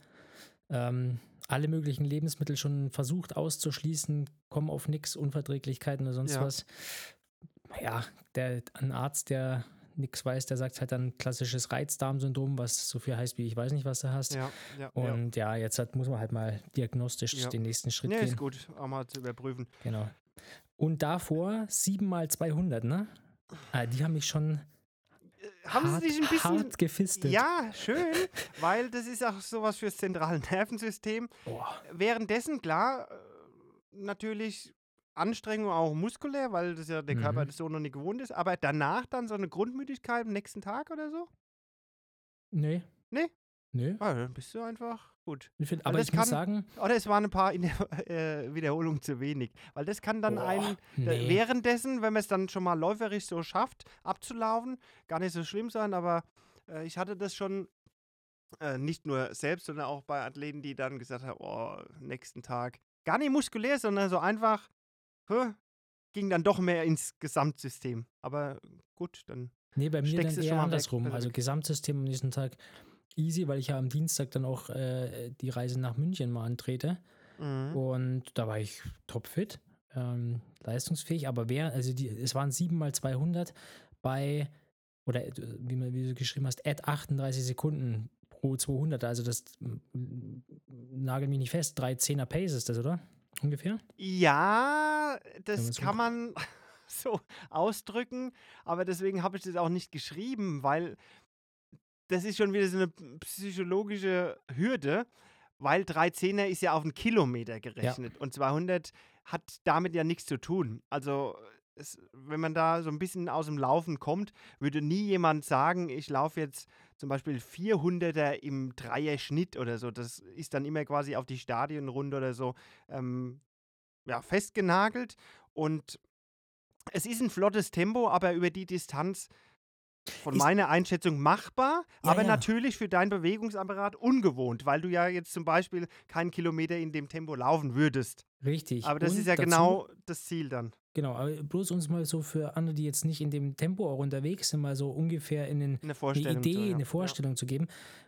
Ähm, alle möglichen Lebensmittel schon versucht auszuschließen, kommen auf nichts, Unverträglichkeiten oder sonst Ja. was. Ja, der, ein Arzt, der nichts weiß, der sagt halt dann klassisches Reizdarmsyndrom, was so viel heißt wie ich weiß nicht, was du hast. Ja, ja. ja. Und ja, jetzt hat, muss man halt mal diagnostisch Ja. den nächsten Schritt Nee, gehen. ist gut, auch mal zu überprüfen. Genau. Und davor 7 mal 200, ne? Ah, die haben mich schon Haben hart, Sie sich ein bisschen. hart gefistet. Ja, schön, weil das ist auch sowas fürs zentrale Nervensystem. Boah. Währenddessen, klar, äh, natürlich Anstrengung auch muskulär, weil das ja der Körper Mhm. das so noch nicht gewohnt ist, aber danach dann so eine Grundmüdigkeit am nächsten Tag oder so? Nee. Nee? Nee. Ah, dann bist du einfach gut. Ich find, Weil aber ich muss kann- sagen, Oder es waren ein paar in der äh, Wiederholung zu wenig, weil das kann dann boah, einen nee. Währenddessen, wenn man es dann schon mal läuferisch so schafft, abzulaufen, gar nicht so schlimm sein, aber äh, ich hatte das schon äh, nicht nur selbst, sondern auch bei Athleten, die dann gesagt haben, oh, nächsten Tag. Gar nicht muskulär, sondern so einfach, hä, ging dann doch mehr ins Gesamtsystem. Aber gut, dann. nee, bei mir steckst dann es schon eher andersrum. also Also. Gesamtsystem am nächsten Tag easy, weil ich ja am Dienstag dann auch äh, die Reise nach München mal antrete. Mhm. Und da war ich topfit, ähm, leistungsfähig, aber wer, also die, es waren 7 mal 200 bei, oder äh, wie, man, wie du geschrieben hast, at 38 Sekunden pro 200. Also das mm, nagel mich nicht fest, 3 10er Pace ist das, oder? Ungefähr? Ja, das kann man so ausdrücken, aber deswegen habe ich das auch nicht geschrieben, weil das ist schon wieder so eine psychologische Hürde, weil 310er ist ja auf einen Kilometer gerechnet und 200 hat damit ja nichts zu tun. Also es, wenn man da so ein bisschen aus dem Laufen kommt, würde nie jemand sagen, ich laufe jetzt zum Beispiel 400er im Dreier-Schnitt oder so. Das ist dann immer quasi auf die Stadionrunde oder so ähm, ja, festgenagelt. Und es ist ein flottes Tempo, aber über die Distanz von meiner Einschätzung machbar, Ja, aber ja. natürlich für deinen Bewegungsapparat ungewohnt, weil du ja jetzt zum Beispiel keinen Kilometer in dem Tempo laufen würdest. Richtig. Aber das Und ist ja dazu- genau das Ziel dann. Genau, aber bloß uns mal so für andere, die jetzt nicht in dem Tempo auch unterwegs sind, mal so ungefähr in den, Eine eine. Idee, so, ja. eine Vorstellung zu geben.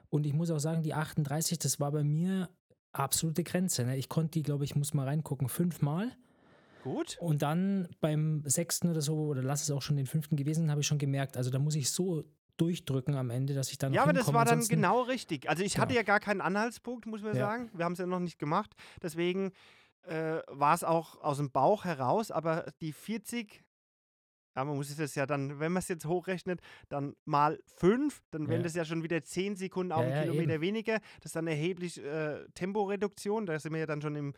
Und ich muss auch sagen, die 38, das war bei mir absolute Grenze. Ne? Ich konnte die, glaube ich, muss mal reingucken, fünfmal. Gut. Und dann beim sechsten oder so, oder lass es auch schon den fünften gewesen, habe ich schon gemerkt, also da muss ich so durchdrücken am Ende, dass ich dann Ja, aber das war dann ansonsten- genau richtig. Also ich hatte Genau. ja gar keinen Anhaltspunkt, muss man Ja. sagen. Wir haben es ja noch nicht gemacht. Deswegen äh, war es auch aus dem Bauch heraus, aber die 40, ja, man muss es ja dann, wenn man es jetzt hochrechnet, dann mal 5, dann wären Ja. das ja schon wieder 10 Sekunden auf Ja, einen Kilometer eben. weniger. Das ist dann erheblich äh, Temporeduktion. Da sind wir ja dann schon im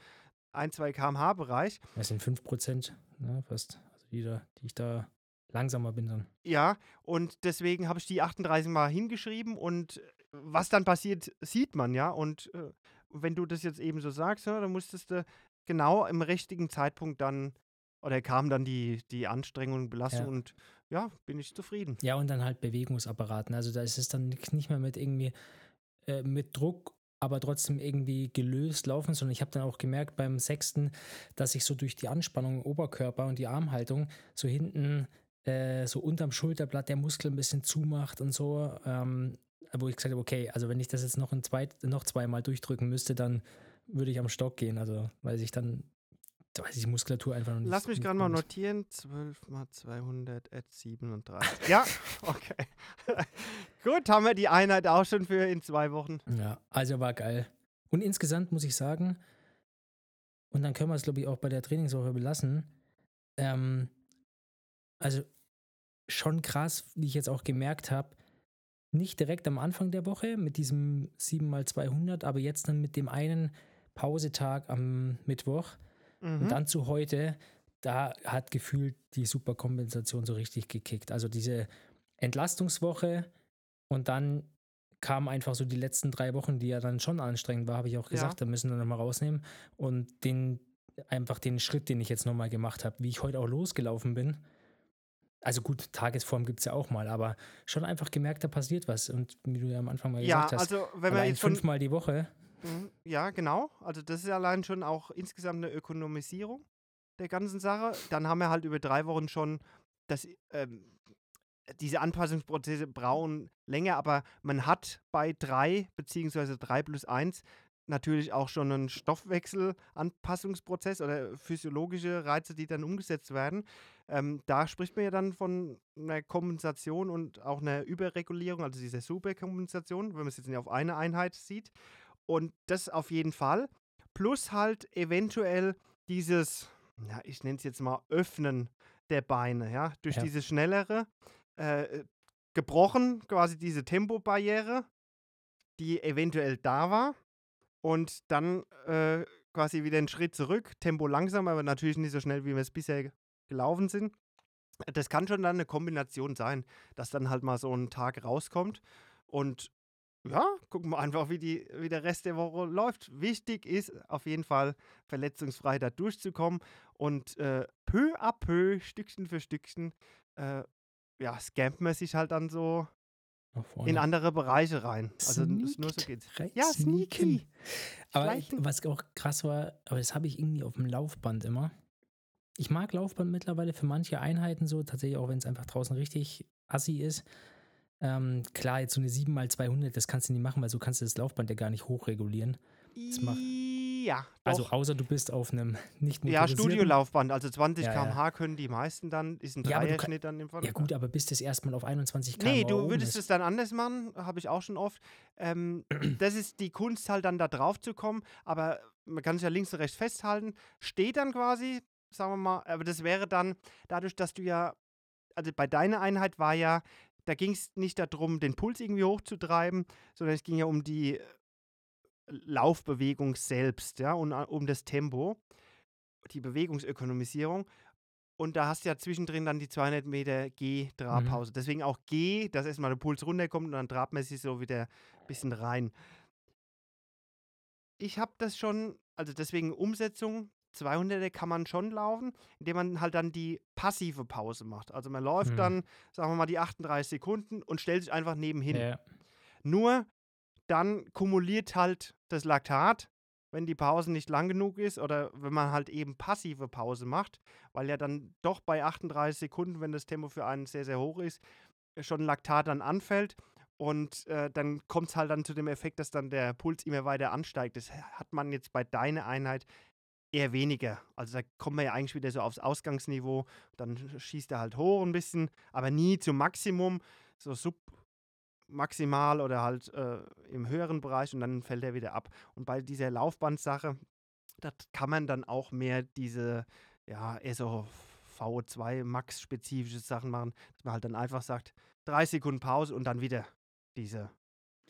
1, 2 km/h-Bereich. Das sind 5%, ne, fast. Also die, da, die ich da langsamer bin dann. Ja, und deswegen habe ich die 38 Mal hingeschrieben und was dann passiert, sieht man ja. Und äh, wenn du das jetzt eben so sagst, ja, dann musstest du genau im richtigen Zeitpunkt dann, oder kam dann die, die Anstrengung, Belastung Ja. und ja, bin ich zufrieden. Ja, und dann halt Bewegungsapparaten. Also da ist es dann nicht mehr mit irgendwie äh, mit Druck, aber trotzdem irgendwie gelöst laufen, sondern ich habe dann auch gemerkt beim sechsten, dass ich so durch die Anspannung im Oberkörper und die Armhaltung so hinten äh, so unterm Schulterblatt der Muskel ein bisschen zumacht und so. Ähm, wo ich gesagt habe, okay, also wenn ich das jetzt noch, ein zweit, noch zweimal durchdrücken müsste, dann würde ich am Stock gehen. Also weil sich dann, weiß ich, die Muskulatur einfach noch nicht. Lass mich gerade mal notieren. 12 mal 200 at 37. ja, okay. Gut, haben wir die Einheit auch schon für in zwei Wochen. Ja, also war geil. Und insgesamt muss ich sagen, und dann können wir es, glaube ich, auch bei der Trainingswoche belassen. Ähm, also schon krass, wie ich jetzt auch gemerkt habe, nicht direkt am Anfang der Woche mit diesem 7x200, aber jetzt dann mit dem einen Pausetag am Mittwoch Mhm. und dann zu heute, da hat gefühlt die Superkompensation so richtig gekickt. Also diese Entlastungswoche und dann kamen einfach so die letzten drei Wochen, die ja dann schon anstrengend war, habe ich auch gesagt, da müssen wir nochmal rausnehmen. Und den, einfach den Schritt, den ich jetzt nochmal gemacht habe, wie ich heute auch losgelaufen bin. Also gut, Tagesform gibt es ja auch mal, aber schon einfach gemerkt, da passiert was. Und wie du ja am Anfang mal ja, gesagt hast, also wenn man jetzt fünfmal die Woche, Ja, genau. Also das ist allein schon auch insgesamt eine Ökonomisierung der ganzen Sache. Dann haben wir halt über drei Wochen schon das, ähm, diese Anpassungsprozesse brauchen länger, aber man hat bei drei beziehungsweise drei plus eins natürlich auch schon einen Stoffwechselanpassungsprozess oder physiologische Reize, die dann umgesetzt werden. Ähm, da spricht man ja dann von einer Kompensation und auch einer Überregulierung, also dieser Superkompensation, wenn man es jetzt nicht auf eine Einheit sieht. Und das auf jeden Fall. Plus halt eventuell dieses, ja, ich nenne es jetzt mal Öffnen der Beine, ja, durch Ja. diese schnellere, äh, gebrochen, quasi diese Tempobarriere, die eventuell da war. Und dann äh, quasi wieder einen Schritt zurück, Tempo langsam, aber natürlich nicht so schnell, wie wir es bisher gelaufen sind. Das kann schon dann eine Kombination sein, dass dann halt mal so ein Tag rauskommt. Und ja, gucken wir einfach, wie, die, wie der Rest der Woche läuft. Wichtig ist auf jeden Fall, verletzungsfrei da durchzukommen und äh, peu à peu, Stückchen für Stückchen, äh, ja, scampt man sich halt dann so in andere Bereiche rein. Also n- nur so geht's. rein, Ja, sneaky. Aber Schleichen. was auch krass war, aber das habe ich irgendwie auf dem Laufband immer. Ich mag Laufband mittlerweile für manche Einheiten so, tatsächlich auch wenn es einfach draußen richtig assi ist. Ähm, klar, jetzt so eine 7x200, das kannst du nicht machen, weil so kannst du das Laufband ja gar nicht hochregulieren. Das macht- Ja, Also doch. außer du bist auf einem nicht ja, Studiolaufband, also 20 Ja, ja. km/h können die meisten dann, ist ein Ja, Dreierschnitt dann im Fall. Ja gut, aber bis das erstmal auf 21 km Nee, du würdest ist. es dann anders machen, habe ich auch schon oft. Ähm, das ist die Kunst halt dann da drauf zu kommen, aber man kann sich ja links und rechts festhalten, steht dann quasi, sagen wir mal, aber das wäre dann dadurch, dass du ja, also bei deiner Einheit war ja, da ging es nicht darum, den Puls irgendwie hochzutreiben, sondern es ging ja um die äh, Laufbewegung selbst, ja, und äh, um das Tempo, die Bewegungsökonomisierung. Und da hast du ja zwischendrin dann die 200 Meter G-Trabpause. Deswegen auch G, dass erstmal der Puls runterkommt und dann trabt man sich so wieder ein bisschen rein. Ich habe das schon, also deswegen Umsetzung, 200er kann man schon laufen, indem man halt dann die passive Pause macht. Also man läuft Mhm. dann, sagen wir mal, die 38 Sekunden und stellt sich einfach nebenhin. Ja, Nur dann kumuliert halt das Laktat, wenn die Pause nicht lang genug ist oder wenn man halt eben passive Pause macht, weil ja dann doch bei 38 Sekunden, wenn das Tempo für einen sehr, sehr hoch ist, schon Laktat dann anfällt. Und äh, dann kommt es halt dann zu dem Effekt, dass dann der Puls immer weiter ansteigt. Das hat man jetzt bei deiner Einheit eher weniger. Also da kommt man ja eigentlich wieder so aufs Ausgangsniveau. Dann schießt er halt hoch ein bisschen, aber nie zum Maximum. So submaximal oder halt äh, im höheren Bereich und dann fällt er wieder ab. Und bei dieser Laufbandsache, da kann man dann auch mehr diese, ja, eher so VO2 Max-spezifische Sachen machen, dass man halt dann einfach sagt, drei Sekunden Pause und dann wieder diese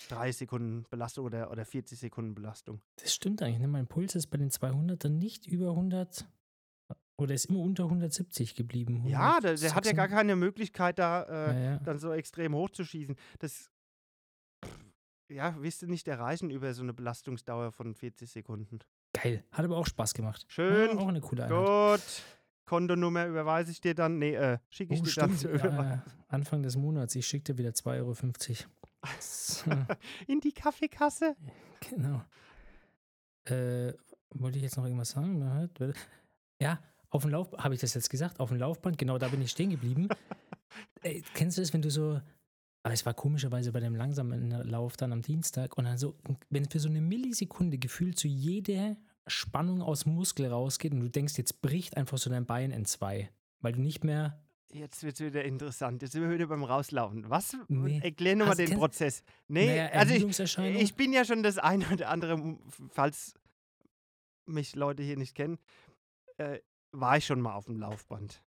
drei Sekunden Belastung oder, oder 40 Sekunden Belastung. das stimmt eigentlich. Ne? Mein Puls ist bei den 200ern nicht über 100 oder ist immer unter 170 geblieben. Ja, der, der hat ja gar 116. keine Möglichkeit, da äh, Ja, ja. dann so extrem hoch zu schießen. Das, ja, wirst du nicht erreichen über so eine Belastungsdauer von 40 Sekunden. Geil. Hat aber auch Spaß gemacht. Schön, Ja, auch eine coole Einheit. Gut. Kontonummer überweise ich dir dann. Nee, äh, schicke ich Oh, dir dann. stimmt. Überweisung. Äh, Anfang des Monats. Ich schicke dir wieder 2,50 Euro. So, In die Kaffeekasse. genau. Äh, wollte ich jetzt noch irgendwas sagen? Hört- Ja, auf dem Lauf, habe ich das jetzt gesagt? Auf dem Laufband, genau da bin ich stehen geblieben. Ey, kennst du das, wenn du so, aber es war komischerweise bei dem langsamen Lauf dann am Dienstag und dann so, wenn für so eine Millisekunde gefühlt so jede Spannung aus dem Muskel rausgeht und du denkst, jetzt bricht einfach so dein Bein in zwei, weil du nicht mehr Jetzt wird es wieder interessant. Jetzt sind wir wieder beim Rauslaufen. Was? Nee. Erklär nochmal den Prozess. Nee, Naja, also ich, ich bin ja schon das eine oder andere, falls mich Leute hier nicht kennen, äh, war ich schon mal auf dem Laufband.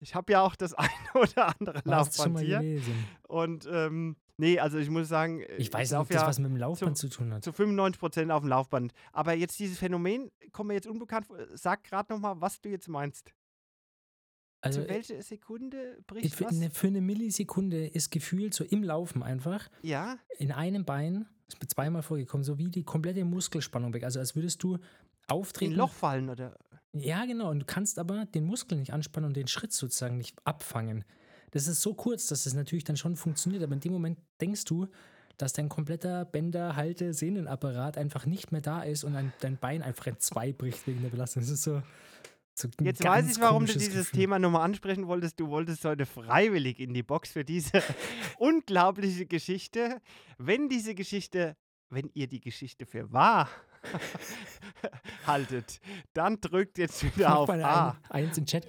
Ich habe ja auch das eine oder andere warst schon Laufband mal hier. gewesen. Und ähm, Nee, also ich muss sagen, ich weiß nicht, ob das ja was mit dem Laufband zu, zu tun hat. Zu 95 Prozent auf dem Laufband. Aber jetzt dieses Phänomen, kommt mir jetzt unbekannt vor. Sag gerade nochmal, was du jetzt meinst. Also, Für welche Sekunde bricht für, was? Ne, für eine Millisekunde ist gefühlt so im Laufen einfach. Ja. In einem Bein, das ist mir zweimal vorgekommen, so wie die komplette Muskelspannung weg. Also als würdest du auftreten. In Loch fallen, oder? Ja, genau. Und du kannst aber den Muskel nicht anspannen und den Schritt sozusagen nicht abfangen. Das ist so kurz, dass es natürlich dann schon funktioniert, aber in dem Moment denkst du, dass dein kompletter Bänder, Halte, Sehnenapparat einfach nicht mehr da ist und ein, dein Bein einfach in zwei bricht wegen der Belastung. Das ist so. So Jetzt weiß ich, warum du dieses Gefühl. Thema nochmal ansprechen wolltest. Du wolltest heute freiwillig in die Box für diese unglaubliche Geschichte. Wenn diese Geschichte, wenn ihr die Geschichte für wahr haltet, dann drückt jetzt wieder auf A. Ein, eins im Chat.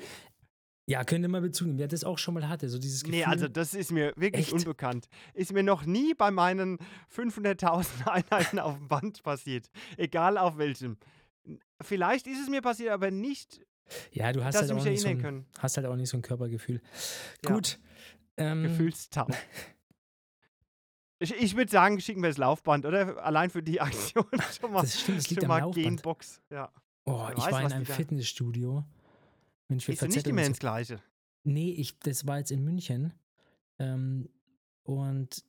Ja, könnte man Bezug nehmen, wer das auch schon mal hatte, so dieses Gefühl. Nee, also das ist mir wirklich echt? unbekannt. Ist mir noch nie bei meinen 500.000 Einheiten auf dem Band passiert. Egal auf welchem. Vielleicht ist es mir passiert, aber nicht, ja, du hast halt mich auch nicht so erinnern ein, können. hast halt auch nicht so ein Körpergefühl. Gut. Ja. Ähm, Gefühlstau. Ich, ich würde sagen, schicken wir das Laufband, oder? Allein für die Aktion schon mal, das stimmt, das liegt schon am Laufband. Genbox. Ja. Oh, ich weiß, war in einem Fitnessstudio. Mensch, wir Ist nicht immer ins Gleiche. Nee, ich, das war jetzt in München. Ähm, und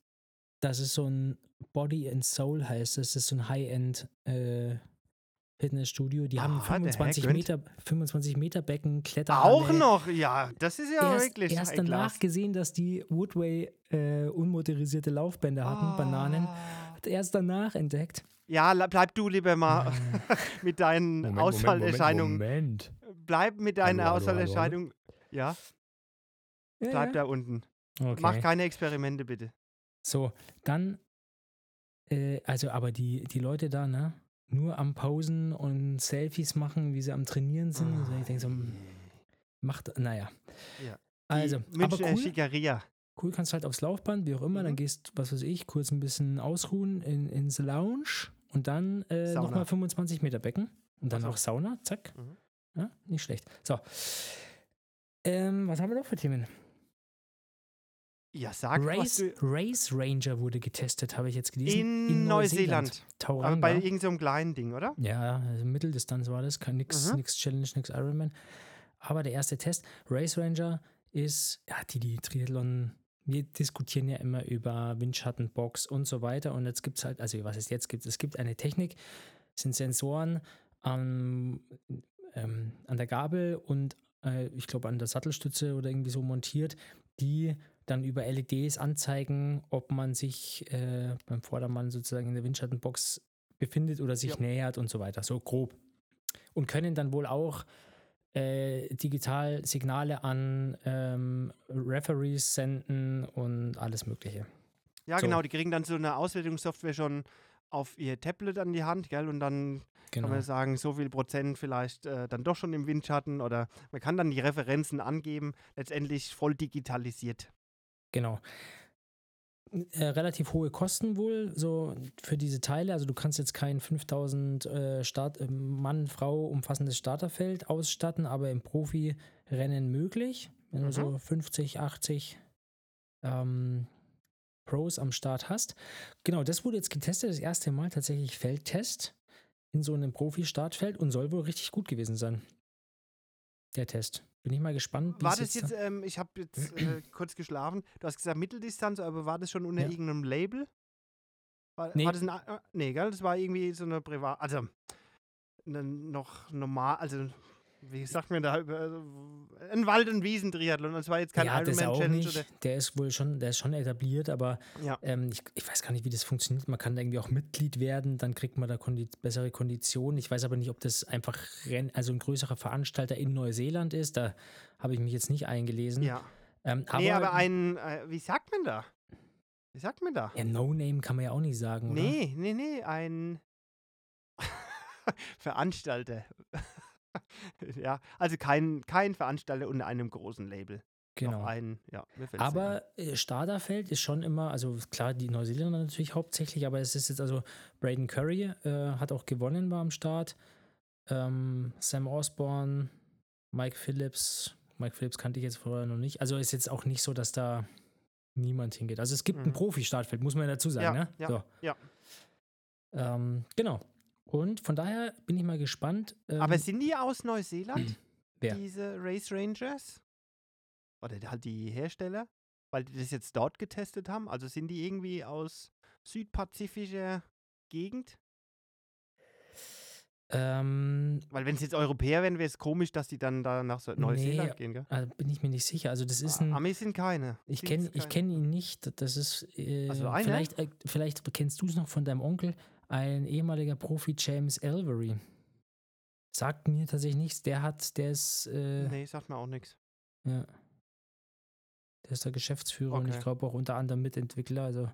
das ist so ein Body and Soul heißt das. Das ist so ein High-End äh, Fitnessstudio. Die haben Ah, der 25 Herr Meter, 25 Meter Becken, Kletterhalle. Auch noch, ja, das ist ja erst, wirklich erst danach gesehen, dass die Woodway äh, unmotorisierte Laufbänder hatten, Bananen. Ah. Hat erst danach entdeckt. Ja, bleib du lieber mal mit deinen Ausfallerscheinungen. Moment. Bleib mit deinen Hallo, hallo, hallo, Ausfallerscheinungen. Ja, Ja, bleib ja. da unten. Okay. Mach keine Experimente bitte. So, dann, äh, also aber die, die Leute da, ne, nur am Pausen und Selfies machen, wie sie am Trainieren sind. Also ich denke so, hm, macht, naja. Ja. Also, Die aber cool, Schickeria. cool kannst halt aufs Laufband, wie auch immer, dann Mhm. gehst, was weiß ich, kurz ein bisschen ausruhen in, ins Lounge und dann äh, nochmal 25 Meter Becken und dann Ach so. auch Sauna, zack. Mhm. Ja, nicht schlecht. So. Ähm, was haben wir noch für Themen? Ja, sag was Race, du Race Ranger wurde getestet, habe ich jetzt gelesen. in, Neuseeland. Aber Tauranga. bei irgendeinem so einem kleinen Ding, oder? Ja, also Mitteldistanz war das, kein nix, Mhm. nix Challenge, nix Ironman. Aber der erste Test, Race Ranger, ist, ja, die, die Triathlon, wir diskutieren ja immer über Windschattenbox und so weiter. Und jetzt gibt es halt, also was es jetzt gibt, es gibt eine Technik, es sind Sensoren am, ähm, an der Gabel und äh, ich glaube an der Sattelstütze oder irgendwie so montiert, die dann über LEDs anzeigen, ob man sich äh, beim Vordermann sozusagen in der Windschattenbox befindet oder sich Ja. nähert und so weiter, so grob. Und können dann wohl auch äh, digital Signale an ähm, Referees senden und alles Mögliche. Ja, So. genau. Die kriegen dann so eine Auswertungssoftware schon auf ihr Tablet an die Hand, gell? Und dann Genau. kann man sagen, so viel Prozent vielleicht äh, dann doch schon im Windschatten oder man kann dann die Referenzen angeben, letztendlich voll digitalisiert. Genau. Äh, relativ hohe Kosten wohl so für diese Teile. Also du kannst jetzt kein 5000 äh, Start, äh, Mann, Frau umfassendes Starterfeld ausstatten, aber im Profi-Rennen möglich. Wenn du Mhm. so 50, 80 ähm, Pros am Start hast. Genau, das wurde jetzt getestet, das erste Mal tatsächlich Feldtest in so einem Profi-Startfeld und soll wohl richtig gut gewesen sein. Der Test. Bin ich mal gespannt. War das jetzt, ähm, ich habe jetzt äh, kurz geschlafen, du hast gesagt Mitteldistanz, aber war das schon unter Ja. irgendeinem Label? War, Nee. war das ein, nee, gell? Das war irgendwie so eine Privat, also ne, noch normal, also wie sagt man da, über- ein Wald- und Wiesentriathlon, das war jetzt kein ja, Ironman-Challenge Der ist wohl schon, der ist schon etabliert, aber ja. ähm, ich, ich weiß gar nicht, wie das funktioniert. Man kann da irgendwie auch Mitglied werden, dann kriegt man da kondi bessere Konditionen. Ich weiß aber nicht, ob das einfach Renn also ein größerer Veranstalter in Neuseeland ist. Da habe ich mich jetzt nicht eingelesen. ja. Ähm, aber, nee, aber ein, äh, wie sagt man da? Wie sagt man da? ja, No-Name kann man ja auch nicht sagen, oder? Nee, nee, nee, ein Veranstalter. ja, also kein, kein Veranstalter unter einem großen Label. Genau. Noch ein, ja, ein. Aber äh, Starterfeld ist schon immer, also klar, die Neuseeländer natürlich hauptsächlich, aber es ist jetzt also Braden Curry äh, hat auch gewonnen, war am Start. Ähm, Sam Osborne, Mike Phillips. Mike Phillips kannte ich jetzt vorher noch nicht. Also ist jetzt auch nicht so, dass da niemand hingeht. Also es gibt ein Mhm. Profi-Startfeld, muss man dazu sagen, Ja, ne? ja, so. ja. Ähm, genau. Und von daher bin ich mal gespannt. Ähm, Aber sind die aus Neuseeland, Wer? diese Race Rangers? Oder halt die Hersteller? Weil die das jetzt dort getestet haben? Also sind die irgendwie aus südpazifischer Gegend? ähm, Weil wenn es jetzt Europäer wären, wäre es komisch, dass die dann da nach so- Neuseeland Nee, gehen, gell? äh, bin ich mir nicht sicher. Also das ist Ah, ein. Amis sind keine. Ich kenne kenn ihn nicht. Das ist. Äh, Also vielleicht, äh, vielleicht kennst du es noch von deinem Onkel, ein ehemaliger Profi, James Elvery. Sagt mir tatsächlich nichts. Der hat, der ist, äh, Nee, sagt mir auch nichts. ja. Der ist der Geschäftsführer und ich Okay. glaube auch unter anderem Mitentwickler. Also,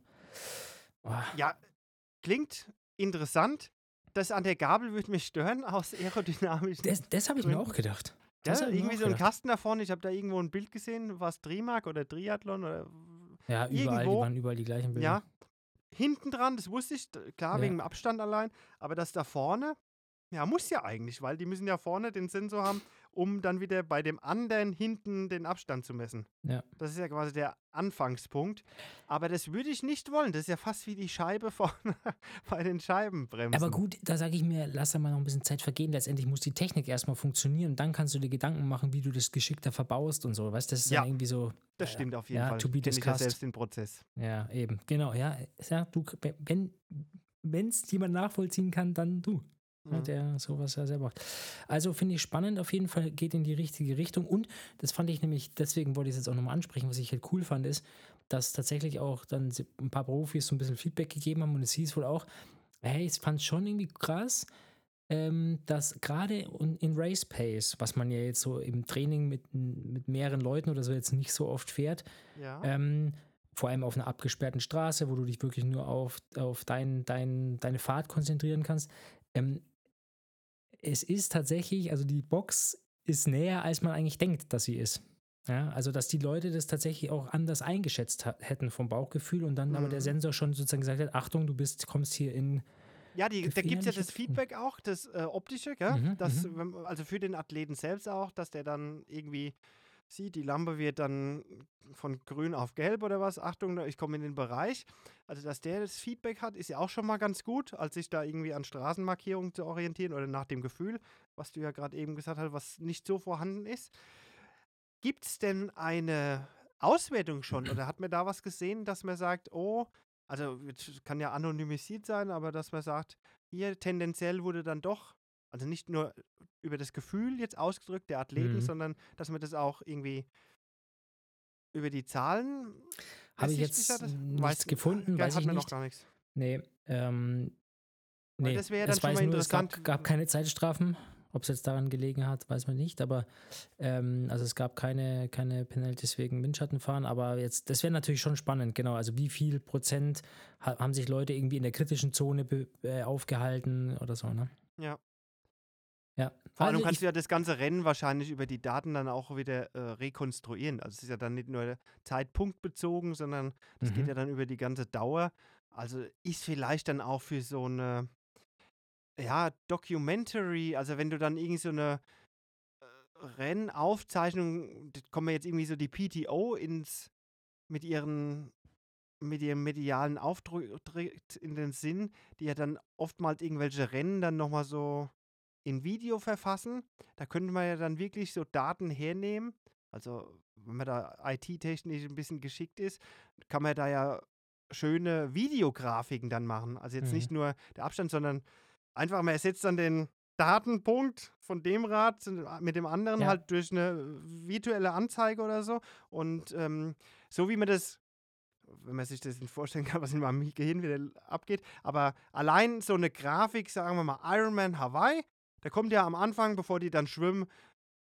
oh, Ja, klingt interessant. Das an der Gabel würde mich stören, aus aerodynamischen. das das habe ich mir auch gedacht. ja, Das mir irgendwie so ein. Kasten da vorne. Ich habe da irgendwo ein Bild gesehen. War es Trimark oder Triathlon oder Ja, überall, die irgendwo- waren überall die gleichen Bilder. Ja, hinten dran, das wusste ich, klar, Ja. wegen dem Abstand allein, aber das da vorne, ja, muss ja eigentlich, weil die müssen ja vorne den Sensor haben, um dann wieder bei dem anderen hinten den Abstand zu messen. Ja. Das ist ja quasi der Anfangspunkt. Aber das würde ich nicht wollen. Das ist ja fast wie die Scheibe vorne bei den Scheibenbremsen. Aber gut, da sage ich mir, lass da mal noch ein bisschen Zeit vergehen. Letztendlich muss die Technik erstmal funktionieren. Dann kannst du dir Gedanken machen, wie du das geschickter verbaust und so. Weißt das ist Ja. irgendwie so. Das stimmt auf jeden ja, Fall. to be Kenn ich ja discussed. selbst den Prozess. Ja, eben. Genau, ja. ja du, wenn es jemand nachvollziehen kann, dann du. Ja, Mhm. der sowas ja selber macht. Also finde ich spannend, auf jeden Fall geht in die richtige Richtung. Und das fand ich nämlich, deswegen wollte ich es jetzt auch nochmal ansprechen, was ich halt cool fand, ist, dass tatsächlich auch dann ein paar Profis so ein bisschen Feedback gegeben haben und es hieß wohl auch, hey, ich fand es schon irgendwie krass, ähm, dass gerade in Race Pace, was man ja jetzt so im Training mit, mit mehreren Leuten oder so jetzt nicht so oft fährt, Ja. ähm, vor allem auf einer abgesperrten Straße, wo du dich wirklich nur auf, auf dein, dein, deine Fahrt konzentrieren kannst. Ähm, es ist tatsächlich, also die Box ist näher, als man eigentlich denkt, dass sie ist. Ja, also dass die Leute das tatsächlich auch anders eingeschätzt hätten vom Bauchgefühl und dann aber der Mhm. Sensor schon sozusagen gesagt hat, Achtung, du bist, kommst hier in, Ja, die, da gibt es ja das. Feedback auch, das äh, optische, gell? Mhm, das, mhm. also für den Athleten selbst auch, dass der dann irgendwie sieht, die Lampe wird dann von grün auf gelb oder was, Achtung, ich komme in den Bereich. Also, dass der das Feedback hat, ist ja auch schon mal ganz gut, als sich da irgendwie an Straßenmarkierungen zu orientieren oder nach dem Gefühl, was du ja gerade eben gesagt hast, was nicht so vorhanden ist. Gibt es denn eine Auswertung schon oder hat man da was gesehen, dass man sagt, oh, also jetzt kann ja anonymisiert sein, aber dass man sagt, hier tendenziell wurde dann doch, also nicht nur über das Gefühl jetzt ausgedrückt der Athleten, Mhm. sondern dass man das auch irgendwie über die Zahlen Habe ich jetzt hat? Nichts weiß- gefunden, weiß ich nicht. noch gar nichts. Nee, ähm, nee, das wäre ja dann schon mal nur, es gab, interessant. gab keine Zeitstrafen. Ob es jetzt daran gelegen hat, weiß man nicht. Aber ähm, also es gab keine, keine Penalties wegen Windschattenfahren. Aber jetzt, das wäre natürlich schon spannend, genau. Also wie viel Prozent ha haben sich Leute irgendwie in der kritischen Zone äh, aufgehalten oder so, ne? Ja. Ja. Vor allem Also kannst du ja das ganze Rennen wahrscheinlich über die Daten dann auch wieder äh, rekonstruieren. Also es ist ja dann nicht nur zeitpunktbezogen, sondern das geht Mhm. ja dann über die ganze Dauer. Also ist vielleicht dann auch für so eine, ja, Documentary, also wenn du dann irgendwie so eine äh, Rennaufzeichnung, da kommen ja jetzt irgendwie so die PTO ins, mit ihren mit ihrem medialen Auftritt in den Sinn, die ja dann oftmals irgendwelche Rennen dann nochmal so in Video verfassen. Da könnte man ja dann wirklich so Daten hernehmen. Also, wenn man da IT-technisch ein bisschen geschickt ist, kann man da ja schöne Videografiken dann machen. Also jetzt Mhm. nicht nur der Abstand, sondern einfach, man ersetzt dann den Datenpunkt von dem Rad zu- mit dem anderen Ja. halt durch eine virtuelle Anzeige oder so. Und ähm, so wie man das wenn man sich das nicht vorstellen kann, was in meinem Gehirn wieder abgeht. Aber allein so eine Grafik, sagen wir mal Ironman Hawaii, da kommt ja am Anfang, bevor die dann schwimmen,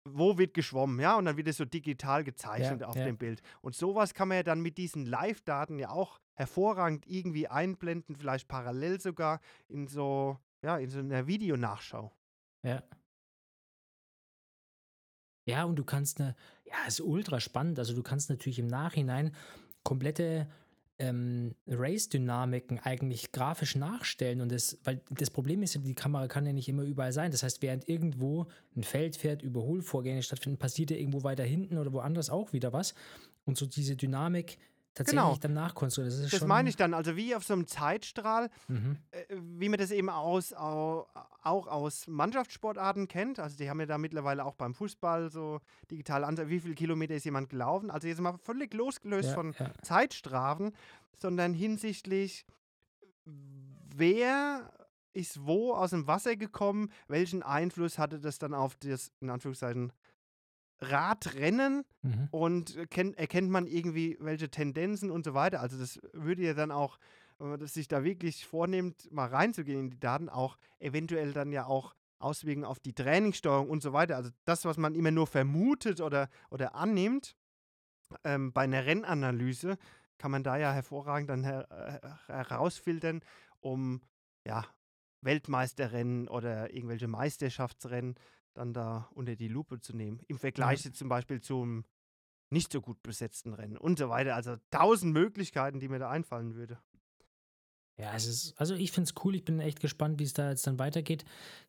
wo wird geschwommen, ja? Und dann wird es so digital gezeichnet Ja, auf ja. dem Bild. Und sowas kann man ja dann mit diesen Live-Daten ja auch hervorragend irgendwie einblenden, vielleicht parallel sogar in so, ja, in so einer Videonachschau. Ja. Ja, und du kannst eine, ja, ist ultra spannend. Also du kannst natürlich im Nachhinein komplette ähm, Race-Dynamiken eigentlich grafisch nachstellen. Und das, weil das Problem ist die Kamera kann ja nicht immer überall sein. Das heißt, während irgendwo ein Feld fährt, Überholvorgänge stattfinden, passiert ja irgendwo weiter hinten oder woanders auch wieder was. Und so diese Dynamik tatsächlich Genau. dann nachkonstruiert. Das ist Das schon. meine ich dann, also wie auf so einem Zeitstrahl, Mhm. äh, wie man das eben aus, au, auch aus Mannschaftssportarten kennt. Also die haben ja da mittlerweile auch beim Fußball so digital an, wie viele Kilometer ist jemand gelaufen. Also jetzt mal völlig losgelöst Ja, von ja. Zeitstrafen, sondern hinsichtlich, wer ist wo aus dem Wasser gekommen, welchen Einfluss hatte das dann auf das, in Anführungszeichen, Radrennen Mhm. und kennt, erkennt man irgendwie welche Tendenzen und so weiter. Also das würde ja dann auch, wenn man das sich da wirklich vornimmt, mal reinzugehen in die Daten, auch eventuell dann ja auch Auswirkungen auf die Trainingssteuerung und so weiter. Also das, was man immer nur vermutet oder, oder annimmt, ähm, bei einer Rennanalyse kann man da ja hervorragend dann her äh, herausfiltern, um ja, Weltmeisterrennen oder irgendwelche Meisterschaftsrennen dann da unter die Lupe zu nehmen. Im Vergleich jetzt zum Beispiel zum nicht so gut besetzten Rennen und so weiter. Also tausend Möglichkeiten, die mir da einfallen würde. Ja, es ist, also ich finde es cool, ich bin echt gespannt, wie es da jetzt dann weitergeht.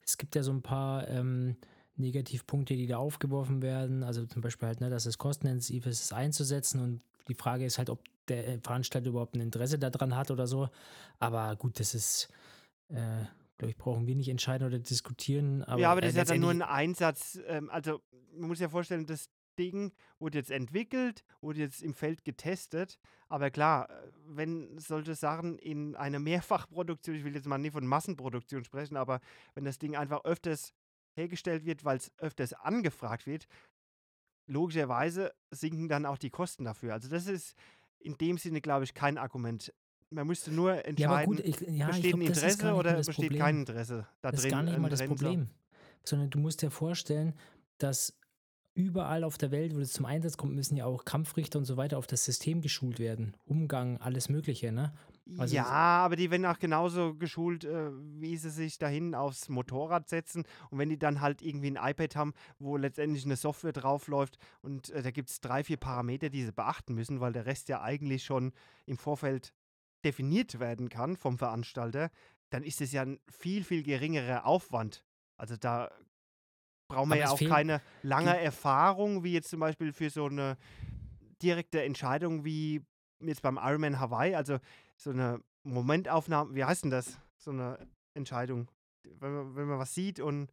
Es gibt ja so ein paar ähm, Negativpunkte, die da aufgeworfen werden. Also zum Beispiel halt, ne, dass es kostenintensiv ist, es einzusetzen und die Frage ist halt, ob der Veranstalter überhaupt ein Interesse daran hat oder so. Aber gut, das ist, äh, glaube ich, brauchen wir nicht entscheiden oder diskutieren. Aber, ja, aber äh, das ist ja dann nur ein Einsatz. Ähm, also man muss ja vorstellen, das Ding wurde jetzt entwickelt, wurde jetzt im Feld getestet. Aber klar, äh, wenn solche Sachen in einer Mehrfachproduktion, ich will jetzt mal nicht von Massenproduktion sprechen, aber wenn das Ding einfach öfters hergestellt wird, weil es öfters angefragt wird, logischerweise sinken dann auch die Kosten dafür. Also das ist in dem Sinne, glaube ich, kein Argument. Man müsste nur Ja, entscheiden, gut, ich, ja, besteht ein glaub, ist Interesse oder besteht Problem. kein Interesse da Das drin. ist gar nicht ein mal das Problem. Sondern du musst dir vorstellen, dass überall auf der Welt, wo das zum Einsatz kommt, müssen ja auch Kampfrichter und so weiter auf das System geschult werden. Umgang, alles Mögliche, ne? Also ja, aber die werden auch genauso geschult, äh, wie sie sich dahin aufs Motorrad setzen. Und wenn die dann halt irgendwie ein iPad haben, wo letztendlich eine Software draufläuft und äh, da gibt es drei, vier Parameter, die sie beachten müssen, weil der Rest ja eigentlich schon im Vorfeld definiert werden kann vom Veranstalter, dann ist es ja ein viel, viel geringerer Aufwand. Also da brauchen wir Aber ja auch keine lange Erfahrung, wie jetzt zum Beispiel für so eine direkte Entscheidung wie jetzt beim Ironman Hawaii, also so eine Momentaufnahme, wie heißt denn das? So eine Entscheidung. Wenn man, wenn man was sieht und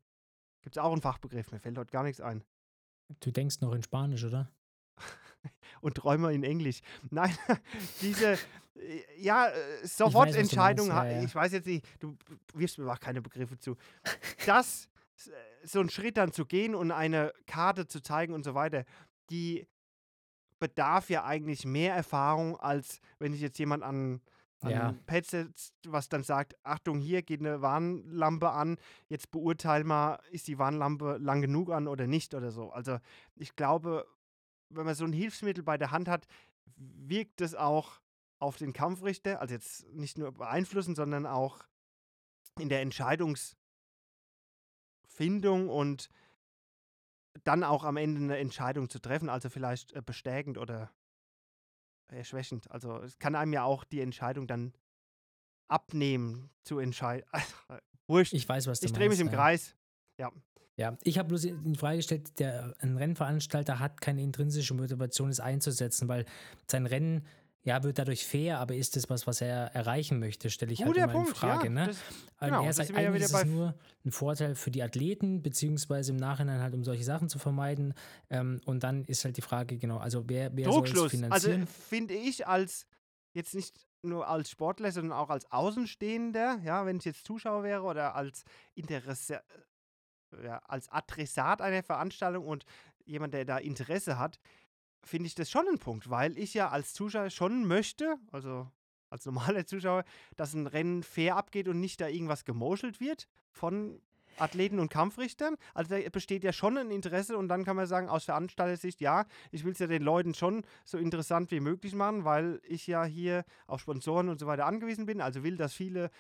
gibt es auch einen Fachbegriff, mir fällt heute gar nichts ein. Du denkst noch in Spanisch, oder? Und Träumer in Englisch. Nein, diese, ja, äh, was du Sofortentscheidung, meinst, ha- ja, ja. ich weiß jetzt nicht, du wirfst mir auch keine Begriffe zu. Das, s- so einen Schritt dann zu gehen und eine Karte zu zeigen und so weiter, die bedarf ja eigentlich mehr Erfahrung, als wenn sich jetzt jemand an, an Ja. ein Pad setzt, was dann sagt, Achtung, hier geht eine Warnlampe an, jetzt beurteil mal, ist die Warnlampe lang genug an oder nicht oder so. Also ich glaube, wenn man so ein Hilfsmittel bei der Hand hat, wirkt es auch auf den Kampfrichter, also jetzt nicht nur beeinflussen, sondern auch in der Entscheidungsfindung und dann auch am Ende eine Entscheidung zu treffen, also vielleicht äh, bestärkend oder erschwächend. Also es kann einem ja auch die Entscheidung dann abnehmen zu entscheiden. Wurscht. Ich weiß, was du Ich drehe mich im ja. Kreis. Ja, ich habe bloß die Frage gestellt, der, ein Rennveranstalter hat keine intrinsische Motivation, es einzusetzen, weil sein Rennen, ja, wird dadurch fair, aber ist das was, was er erreichen möchte, stelle ich halt Guter immer in Punkt, Frage, ja. ne? Das, genau, er sagt, eigentlich ist es nur ein Vorteil für die Athleten, beziehungsweise im Nachhinein halt, um solche Sachen zu vermeiden. Ähm, und dann ist halt die Frage, genau, also wer, wer soll es. Also finanzieren? finde ich als jetzt nicht nur als Sportler, sondern auch als Außenstehender, ja, wenn ich jetzt Zuschauer wäre oder als Interesse, ja, als Adressat einer Veranstaltung und jemand, der da Interesse hat, finde ich das schon ein Punkt, weil ich ja als Zuschauer schon möchte, also als normaler Zuschauer, dass ein Rennen fair abgeht und nicht da irgendwas gemoschelt wird von Athleten und Kampfrichtern. Also da besteht ja schon ein Interesse und dann kann man sagen, aus Veranstaltersicht, ja, ich will es ja den Leuten schon so interessant wie möglich machen, weil ich ja hier auf Sponsoren und so weiter angewiesen bin. Also will, dass viele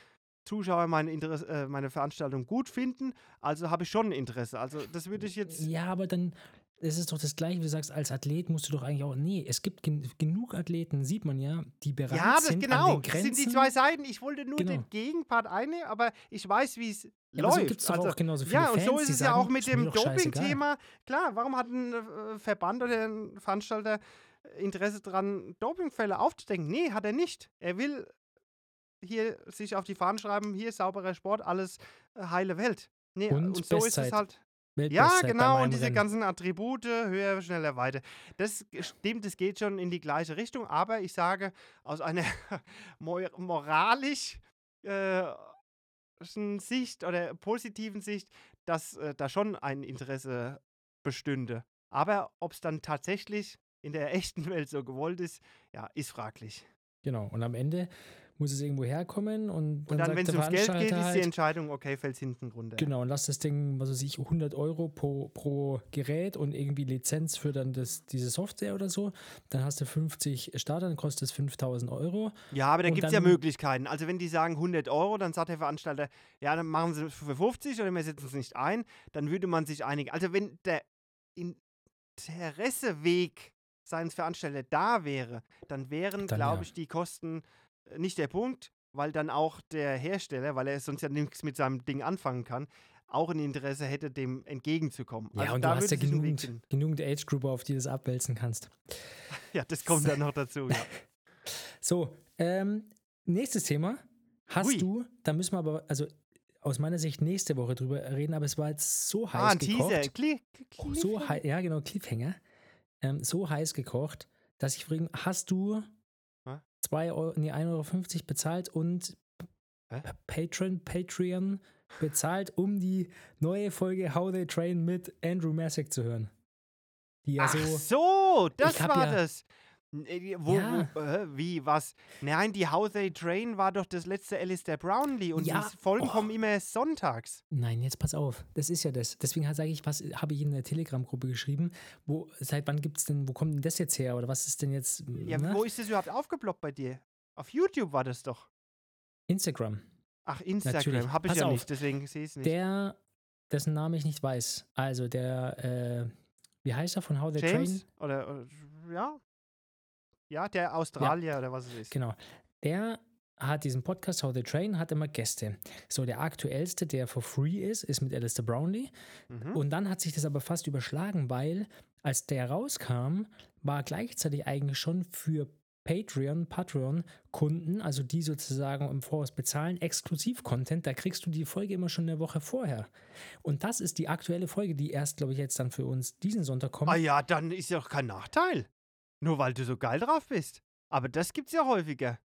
Zuschauer meine, Interesse, äh, meine Veranstaltung gut finden. Also habe ich schon ein Interesse. Also das würde ich jetzt. Ja, aber dann ist es doch das Gleiche, wie du sagst, als Athlet musst du doch eigentlich auch, nee, es gibt gen genug Athleten, sieht man ja, die bereit Ja, das sind, genau. an den Das Grenzen. sind die zwei Seiten. Ich wollte nur Genau. den Gegenpart einnehmen, aber ich weiß, wie es ja, aber so läuft. gibt es doch also, auch genauso viele ja, und Fans, so ist es sagen, ja auch mit ist dem. Doping-Thema. Klar, warum hat ein äh, Verband oder ein Veranstalter Interesse dran, Dopingfälle aufzudecken. Nee, hat er nicht. Er will hier sich auf die Fahnen schreiben, hier sauberer Sport, alles äh, heile Welt. Nee, Und und, so ist Bestzeit. es halt. Ja, genau, und diese Einrennen. ganzen Attribute, höher, schneller, weiter. Das stimmt, es geht schon in die gleiche Richtung, aber ich sage, aus einer mo- moralisch äh, Sicht oder positiven Sicht, dass äh, da schon ein Interesse bestünde. Aber ob es dann tatsächlich in der echten Welt so gewollt ist, ja, ist fraglich. Genau. Und am Ende muss es irgendwo herkommen und dann, Und dann, wenn es ums Geld geht, Veranstalter ist die halt, Entscheidung, okay, fällt hinten runter. Genau, und lass das Ding, was weiß ich, 100 Euro pro, pro Gerät und irgendwie Lizenz für dann das, diese Software oder so. Dann hast du 50 Starter, dann kostet es 5000 Euro. Ja, aber da gibt es ja möglichkeiten. Also wenn die sagen 100 Euro, dann sagt der Veranstalter, ja, dann machen sie es für 50 oder wir setzen es nicht ein, dann würde man sich einigen. Also wenn der Interesseweg seines Veranstalters da wäre, dann wären, glaube ja. ich, die Kosten nicht der Punkt, weil dann auch der Hersteller, weil er sonst ja nichts mit seinem Ding anfangen kann, auch ein Interesse hätte, dem entgegenzukommen. Ja, also und da du hast ja genügend, genügend Age-Group, auf die du das abwälzen kannst. Ja, das kommt dann noch dazu. Ja. So, ähm, nächstes Thema. Hast Hui. du, da müssen wir aber, also aus meiner Sicht nächste Woche drüber reden, aber es war jetzt so heiß Ah, ein gekocht. Teaser. Kli Oh, so heiß, ja genau, Cliffhanger. Ähm, so heiß gekocht, dass ich frage, hast du? 2 Euro, nee, 1,50 Euro bezahlt und Hä? Patreon, Patreon bezahlt, um die neue Folge How They Train mit Andrew Messick zu hören. Die ja Ach so, so, das war ja- das. Äh, Wo, Ja. wo, äh, wie, was? Nein, die How They Train war doch das letzte Alistair Brownlee und Ja, die Folgen oh. kommen immer sonntags. nein, jetzt pass auf, das ist ja das. Deswegen sage ich, was habe ich in der Telegram-Gruppe geschrieben, wo, seit wann gibt es denn, wo kommt denn das jetzt her oder was ist denn jetzt, Ja, ne? wo ist das überhaupt aufgeploppt bei dir? Auf YouTube war das doch. Instagram. Ach. Instagram. Habe ich Pass ja auf. nicht, deswegen sehe ich es nicht. Der, dessen Name ich nicht weiß. Also der, äh, wie heißt er von How They James? Train? Oder, oder, ja? Ja, der Australier oder was es ist. Genau. Der hat diesen Podcast How They Train, hat immer Gäste. So, der aktuellste, der for free ist, ist mit Alistair Brownlee. Mhm. Und dann hat sich das aber fast überschlagen, weil als der rauskam, war gleichzeitig eigentlich schon für Patreon, Patreon-Kunden, also die sozusagen im Voraus bezahlen, Exklusiv-Content, da kriegst du die Folge immer schon eine Woche vorher. Und das ist die aktuelle Folge, die erst, glaube ich, jetzt dann für uns diesen Sonntag kommt. Ah ja, dann ist ja auch kein Nachteil. Nur weil du so geil drauf bist. Aber das gibt's ja häufiger.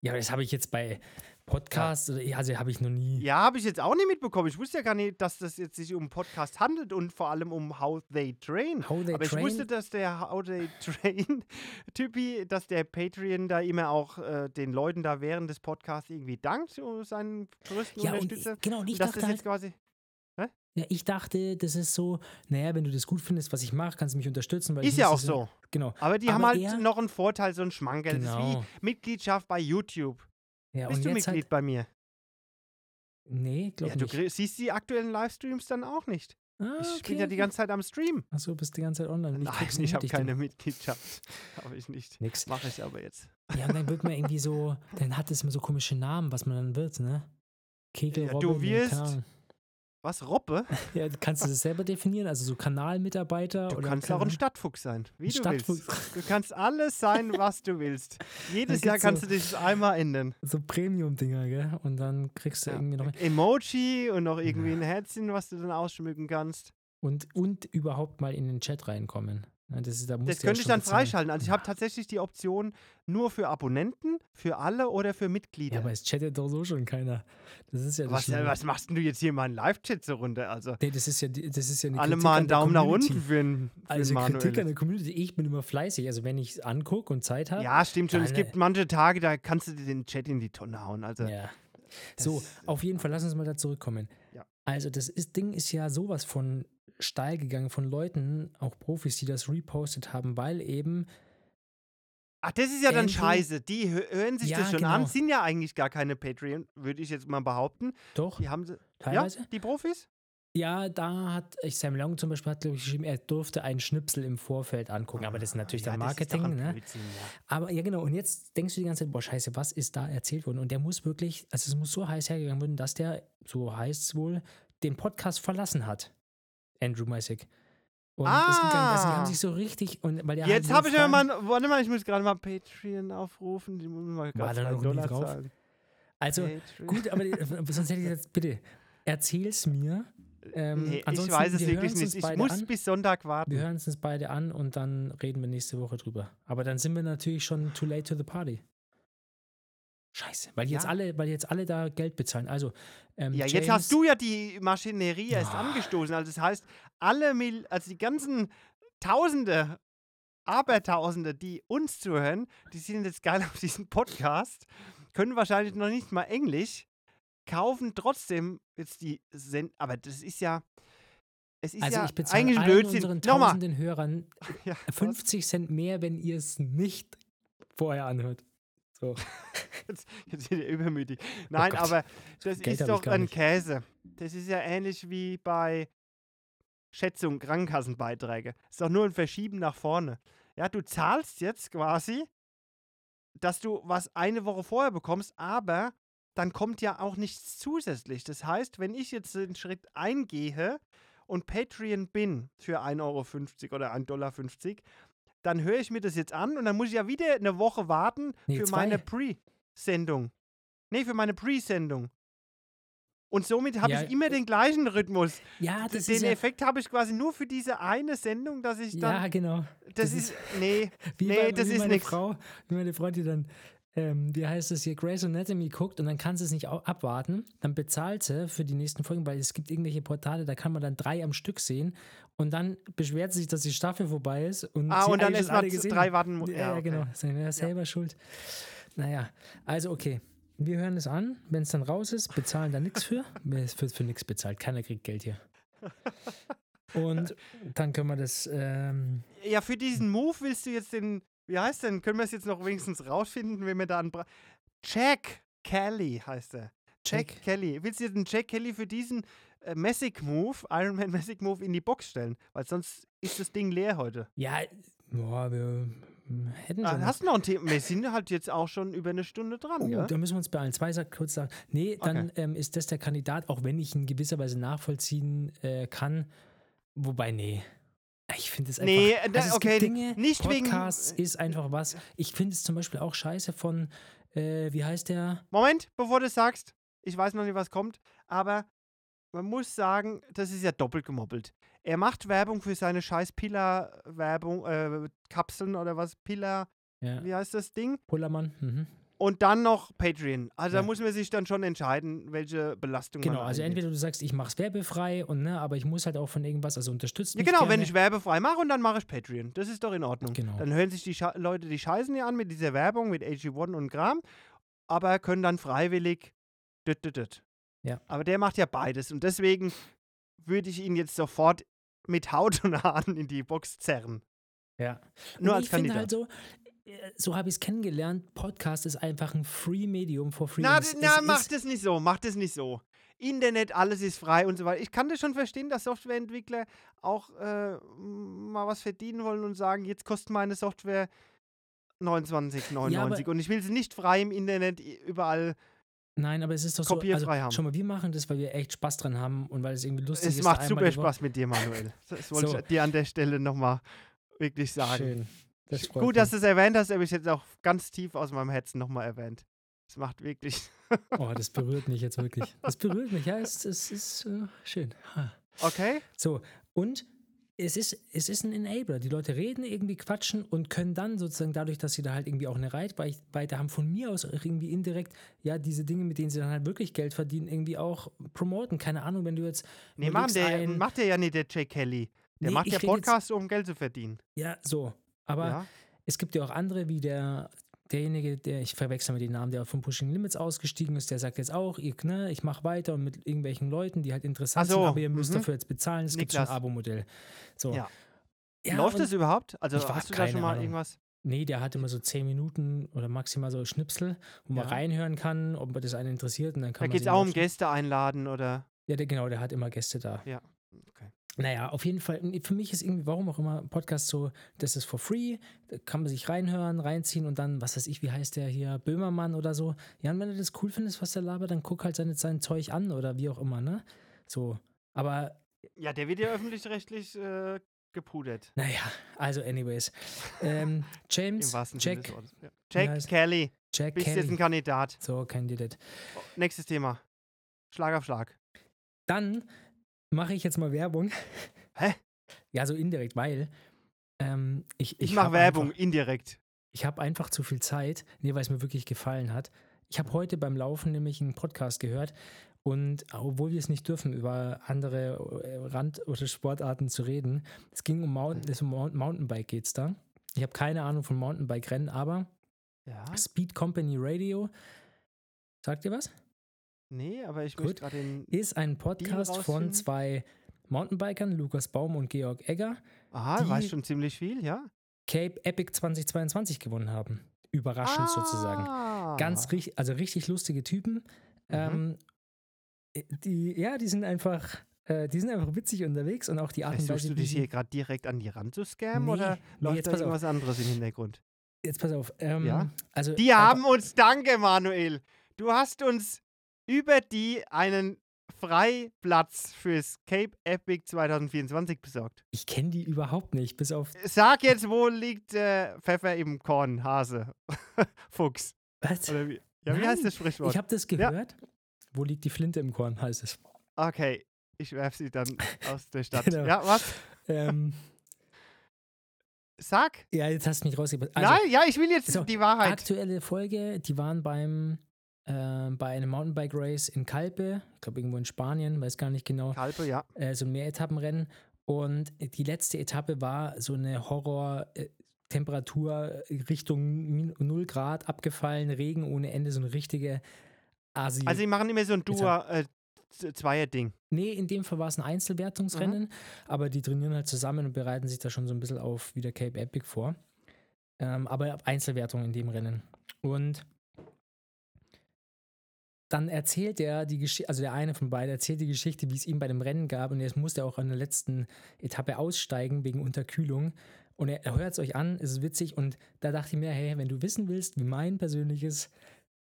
Ja, aber das habe ich jetzt bei Podcasts, oder, also habe ich noch nie. Ja, habe ich jetzt auch nicht mitbekommen. Ich wusste ja gar nicht, dass das jetzt sich um Podcast handelt und vor allem um How They Train. How They Aber Train. ich wusste, dass der How They Train Typi, dass der Patreon da immer auch äh, den Leuten da während des Podcasts irgendwie dankt, seinen größten ja, und, Unterstützer. genau, und ich Und dass dachte das halt, jetzt quasi. Ja, ich dachte, das ist so, naja, wenn du das gut findest, was ich mache, kannst du mich unterstützen. Ist ich ja auch so. Genau. Aber die Aber haben halt noch einen Vorteil, so ein Schmankerl. Das ist Genau. wie Mitgliedschaft bei YouTube. Ja, Bist und du jetzt Mitglied halt, bei mir? Nee, glaube Ja, du nicht. krie- siehst die aktuellen Livestreams dann auch nicht. Ah, Ich okay, bin ja die ganze Zeit am Stream. Achso, bist die ganze Zeit online. Nein, ich habe keine Mitgliedschaft. habe ich nicht. Nix. Mache ich aber jetzt. Ja, und dann wird man irgendwie so, dann hat es immer so komische Namen, was man dann wird, ne? Kegel, Ja, Robbe, du wirst-. Was, Robbe? Ja, kannst du das selber definieren? Also so Kanalmitarbeiter Du oder kannst auch ein. Stadtfuchs sein, wie Ein du Stadtfuchs. willst. Du kannst alles sein, was du willst. Jedes Jahr kannst so- du dich einmal ändern. so Premium-Dinger, gell? Und dann kriegst du Ja. irgendwie noch. Emoji und noch irgendwie ein Herzchen, was du dann ausschmücken kannst. Und, und überhaupt mal in den Chat reinkommen. Ja, das ist, da Das du ja könnte ich dann freischalten. Also ich habe tatsächlich die Option nur für Abonnenten, für alle oder für Mitglieder. Ja, aber es chattet doch so schon keiner. Das ist ja das was, Schlimme. was machst denn du jetzt hier mal einen Live-Chat so runter? Also Nee, das ist ja, das ist ja eine alle Kritik mal einen Daumen nach unten für einen, für Also einen Kritik an der Community. Ich bin immer fleißig. Also wenn ich es angucke und Zeit habe. Ja, stimmt schon. Es Dann, gibt manche Tage, da kannst du dir den Chat in die Tonne hauen. Also Ja. So, das- auf jeden Fall, lass uns mal da zurückkommen. Ja. Also, das ist, Ding ist ja sowas von steil gegangen von Leuten, auch Profis, die das repostet haben, weil eben, Ach, das ist ja dann scheiße. Die hö- hören sich Ja, das schon an, genau. sind ja eigentlich gar keine Patreon, würde ich jetzt mal behaupten. doch, Die haben sie. teilweise. Ja, die Profis? Ja, da hat ich Sam Long zum Beispiel hat, glaube ich, geschrieben, er durfte einen Schnipsel im Vorfeld angucken. Aber das ist natürlich ja, dann Marketing, ne? Blödsinn, ja. Aber ja, genau. Und jetzt denkst du die ganze Zeit, boah, scheiße, was ist da erzählt worden? Und der muss wirklich, also es muss so heiß hergegangen werden, dass der, so heißt es wohl, den Podcast verlassen hat. Andrew Messick. Und es ging gar nicht, also die Ah. haben sich so richtig. Und weil der Jetzt halt habe ich Fragen- mal, warte mal, ich muss gerade mal Patreon aufrufen. Die muss mal War gerade da drei noch Dollar drauf? zahlen. Also, Patreon. gut, aber die- sonst hätte ich jetzt, bitte, erzähl's mir. Ähm, Nee, ich weiß es wir wirklich nicht. Ich muss an. bis Sonntag Wir warten. hören es uns beide an und dann reden wir nächste Woche drüber. Aber dann sind wir natürlich schon too late to the party. Scheiße, weil jetzt Ja. alle, weil jetzt alle da Geld bezahlen. Also, ähm, Ja, James, jetzt hast du ja die Maschinerie erst Ah. angestoßen. Also das heißt, alle Mil also die ganzen Tausende, Abertausende, die uns zuhören, die sind jetzt geil auf diesen Podcast, können wahrscheinlich noch nicht mal Englisch, kaufen trotzdem jetzt die Send aber das ist ja es ist Also ja ich bezahle eigentlich allen Blödsinn. unseren Nochmal. tausenden Hörern Ja, was? 50 Cent mehr, wenn ihr es nicht vorher anhört. So. Jetzt, jetzt wird er übermütig. Nein, Oh aber das Geld ist doch ein nicht. Käse. Das ist ja ähnlich wie bei Schätzung, Krankenkassenbeiträge. Ist doch nur ein Verschieben nach vorne. Ja, du zahlst jetzt quasi, dass du was eine Woche vorher bekommst, aber dann kommt ja auch nichts zusätzlich. Das heißt, wenn ich jetzt den Schritt eingehe und Patreon bin für 1,50 Euro oder 1,50 Dollar, dann höre ich mir das jetzt an und dann muss ich ja wieder eine Woche warten Nee, für zwei. meine Pre-Sendung. Nee, für meine Pre-Sendung. Und somit habe Ja, ich immer den gleichen Rhythmus. Ja, das den ist ja, Effekt habe ich quasi nur für diese eine Sendung, dass ich dann. ja, genau. das, das ist. Nee, Wie, Nee, bei, das wie ist meine nix. Frau, wie meine Frau, die dann, ähm, wie heißt es hier, Grey's Anatomy guckt und dann kann sie es nicht abwarten. Dann bezahlt sie für die nächsten Folgen, weil es gibt irgendwelche Portale, da kann man dann drei am Stück sehen und dann beschwert sie sich, dass die Staffel vorbei ist. Und Ah, sie und dann ist man drei warten Ja, ja, ja, okay. genau. Ist ja selber schuld. Naja, also okay. Wir hören es an. Wenn es dann raus ist, bezahlen da nichts für. Es wird für nichts bezahlt. Keiner kriegt Geld hier. Und dann können wir das. Ähm, ja, für diesen Move willst du jetzt den. Wie heißt denn? Können wir es jetzt noch wenigstens rausfinden, wenn wir da einen. Bra Jack Kelly heißt er. Jack, Jack. Kelly. Willst du jetzt einen Jack Kelly für diesen äh, Messick Move, Iron Man Messick Move in die Box stellen? Weil sonst ist das Ding leer heute. ja, boah, wir hm, hätten Ah, schon. hast du noch ein Thema? Wir sind halt jetzt auch schon über eine Stunde dran, Oh, gell? da müssen wir uns beeilen. Zwei Sachen kurz sagen. Nee, dann ähm, ist das der Kandidat, auch wenn ich ihn gewisser Weise nachvollziehen äh, kann. Wobei, nee. Ich finde es einfach. Nee, äh, da- also okay, Dinge, nicht wegen- Podcasts ist einfach was. Ich finde es zum Beispiel auch scheiße von, äh, wie heißt der? Moment, bevor du es sagst, ich weiß noch nicht, was kommt, aber man muss sagen, das ist ja doppelt gemoppelt. Er macht Werbung für seine scheiß Pillar-Werbung, äh, Kapseln oder was, Pillar, Ja, wie heißt das Ding? Pullermann. Mhm. Und dann noch Patreon. Also Ja. da muss man sich dann schon entscheiden, welche Belastung Genau, man also eingeht. entweder du sagst, ich mache es werbefrei und ne, aber ich muss halt auch von irgendwas, also unterstützt Ja, genau, gerne. wenn ich werbefrei mache und dann mache ich Patreon. Das ist doch in Ordnung. Genau. Dann hören sich die Scha Leute die Scheißen hier an mit dieser Werbung, mit AG1 und Kram, aber können dann freiwillig. Düt, düt, düt. Ja. Aber der macht ja beides und deswegen würde ich ihn jetzt sofort mit Haut und Haaren in die Box zerren. Ja. Nur Und als ich finde Kandidat. halt so, äh, so habe ich es kennengelernt, Podcast ist einfach ein Free-Medium for free. na, na es mach das nicht so, mach das nicht so. Internet, alles ist frei und so weiter. Ich kann das schon verstehen, dass Softwareentwickler auch äh, mal was verdienen wollen und sagen, jetzt kostet meine Software 29,99 Ja, und ich will sie nicht frei im Internet überall. Nein, aber es ist doch so, also, kopierfrei haben. schau mal, wir machen das, weil wir echt Spaß dran haben und weil es irgendwie lustig ist. Es macht super Spaß mit dir, Manuel. Das wollte So. ich dir an der Stelle nochmal wirklich sagen. Schön. Das Gut, dass mich. du es erwähnt hast, aber ich jetzt auch ganz tief aus meinem Herzen nochmal erwähnt. Es macht wirklich. Oh, das berührt mich jetzt wirklich. Das berührt mich, ja, es, es ist äh, schön. Ha. Okay? So, und es ist, es ist ein Enabler. Die Leute reden irgendwie, quatschen und können dann sozusagen dadurch, dass sie da halt irgendwie auch eine Reichweite haben, von mir aus irgendwie indirekt, ja, diese Dinge, mit denen sie dann halt wirklich Geld verdienen, irgendwie auch promoten. Keine Ahnung, wenn du jetzt. Nee, Mann, der ein- macht der ja nicht, der Jay Kelly. Der Nee, macht ja Podcasts, um Geld zu verdienen. Ja, so. Aber ja? es gibt ja auch andere, wie der, derjenige, der, ich verwechsel mit den Namen, der von Pushing Limits ausgestiegen ist, der sagt jetzt auch, ich, ne, ich mache weiter und mit irgendwelchen Leuten, die halt interessant so, sind, aber ihr müsst mhm. dafür jetzt bezahlen. Es gibt schon ein. Abo-Modell. So. Ja. Ja, Läuft das überhaupt? Also hast du da schon mal Ahnung. irgendwas? Nee, der hat immer so zehn Minuten oder maximal so Schnipsel, wo man Ja. reinhören kann, ob man das einen interessiert. Und dann kann Da man geht es auch um. Gäste einladen oder. Ja, der, genau, der hat immer Gäste da. Ja. Okay. Naja, auf jeden Fall, für mich ist irgendwie, warum auch immer, Podcast so, das ist for free, da kann man sich reinhören, reinziehen und dann, was weiß ich, wie heißt der hier, Böhmermann oder so. Ja, und wenn du das cool findest, was der labert, dann guck halt seine, sein Zeug an oder wie auch immer, ne? So, aber Ja, der wird ja öffentlich-rechtlich äh, abgepudert. Naja, also anyways. Ähm, James, Jack, Wortes. Ja. Jack Kelly. Jack Bist jetzt ein Kelly. Kandidat. So, Candidate. Oh, Nächstes Thema. Schlag auf Schlag. Dann mache ich jetzt mal Werbung. Hä? Ja, so indirekt, weil ähm, ich, Ich, ich mache Werbung Einfach, indirekt. ich habe einfach zu viel Zeit, nee, weil es mir wirklich gefallen hat. Ich habe heute beim Laufen nämlich einen Podcast gehört und obwohl wir es nicht dürfen, über andere äh, Rand- oder Sportarten zu reden, es ging um Mountain, es um Mount- Mountainbike geht's da. Ich habe keine Ahnung von Mountainbike-Rennen, aber Ja. Speed Company Radio, sagt ihr was? Nee, aber ich Gut. möchte gerade den. Ist ein Podcast von zwei Mountainbikern, Lukas Baum und Georg Egger, Aha, die- weiß schon ziemlich viel, ja? Cape Epic 2022 gewonnen haben. Überraschend sozusagen. Ah. Ganz richtig, also richtig lustige Typen. Ähm, die, ja, die sind einfach, äh, die sind einfach witzig unterwegs und auch die Art und Versuchst Weise, du dich hier gerade direkt an die Rand zu scammen Nee, oder nee, läuft jetzt da pass auf. irgendwas anderes im Hintergrund? Jetzt pass auf. Ähm, Ja? Also Die haben uns, danke Manuel, du hast uns über die einen Freiplatz fürs Cape Epic 2024 besorgt. Ich kenne die überhaupt nicht, bis auf. Sag jetzt, wo liegt äh, Pfeffer im Korn, Hase, Fuchs? Was? Oder wie, ja, wie heißt das Sprichwort? Ich habe das gehört. Wo liegt die Flinte im Korn, heißt es. okay, ich werf sie dann aus der Stadt. Genau. Ja, was? Ähm, Sag. ja, jetzt hast du mich rausgebracht. Also, Nein, ja, ich will jetzt so, die Wahrheit. Aktuelle Folge, die waren beim ähm, bei einem Mountainbike Race in Calpe, ich glaube irgendwo in Spanien, weiß gar nicht genau, Kalpe, ja. äh, so ein Mehretappenrennen. Und die letzte Etappe war so eine Horror-Temperatur Richtung min- 0 Grad, abgefallen, Regen ohne Ende, so eine richtige Asi. Also, die machen immer so ein Duo, äh, Zweier-Ding. nee, in dem Fall war es ein Einzelwertungsrennen, aber die trainieren halt zusammen und bereiten sich da schon so ein bisschen auf wieder Cape Epic vor. Ähm, aber Einzelwertung in dem Rennen. Und dann erzählt er die Geschichte, also der eine von beiden erzählt die Geschichte, wie es ihm bei dem Rennen gab und jetzt musste er auch an der letzten Etappe aussteigen wegen Unterkühlung. Und er, hört es euch an, es ist witzig und da dachte ich mir, hey, wenn du wissen willst, wie mein persönliches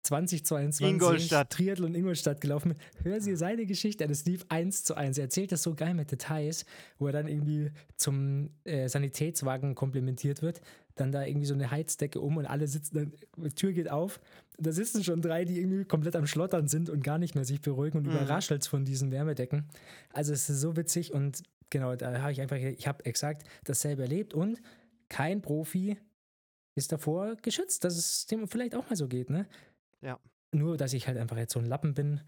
2022 Ingolstadt. Triathlon Ingolstadt gelaufen ist, hör sie seine Geschichte an, es lief eins zu eins. Er erzählt das so geil mit Details, wo er dann irgendwie zum äh, Sanitätswagen komplimentiert wird, dann da irgendwie so eine Heizdecke um und alle sitzen, dann, die Tür geht auf, da sitzen schon drei, die irgendwie komplett am Schlottern sind und gar nicht mehr sich beruhigen und Mhm. überraschelt von diesen Wärmedecken. Also es ist so witzig und genau, da habe ich einfach, ich habe exakt dasselbe erlebt und kein Profi ist davor geschützt, dass es dem vielleicht auch mal so geht, ne? Ja. Nur, dass ich halt einfach jetzt so ein Lappen bin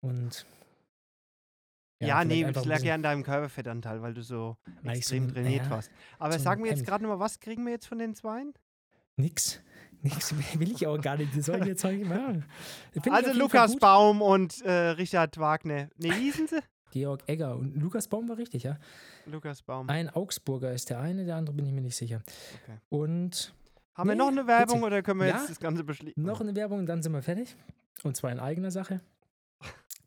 und Ja, nee, ich einfach ein lag ja an deinem Körperfettanteil, weil du so Weil so extrem ein- trainiert ja, warst. Aber so sag mir jetzt gerade nochmal, was kriegen wir jetzt von den Zweien? Nix. Nix will ich auch gar nicht. Die sollen jetzt. Find ich Also Lukas. Baum und äh, Richard Wagner. Nee, wie hießen sie? Georg Egger und Lukas Baum war richtig, ja. Lukas Baum. Ein Augsburger ist der eine, der andere bin ich mir nicht sicher. Okay. Und Haben wir nee, noch eine Werbung witzig. oder können wir Ja, jetzt das Ganze beschließen? noch eine Werbung und dann sind wir fertig. Und zwar in eigener Sache.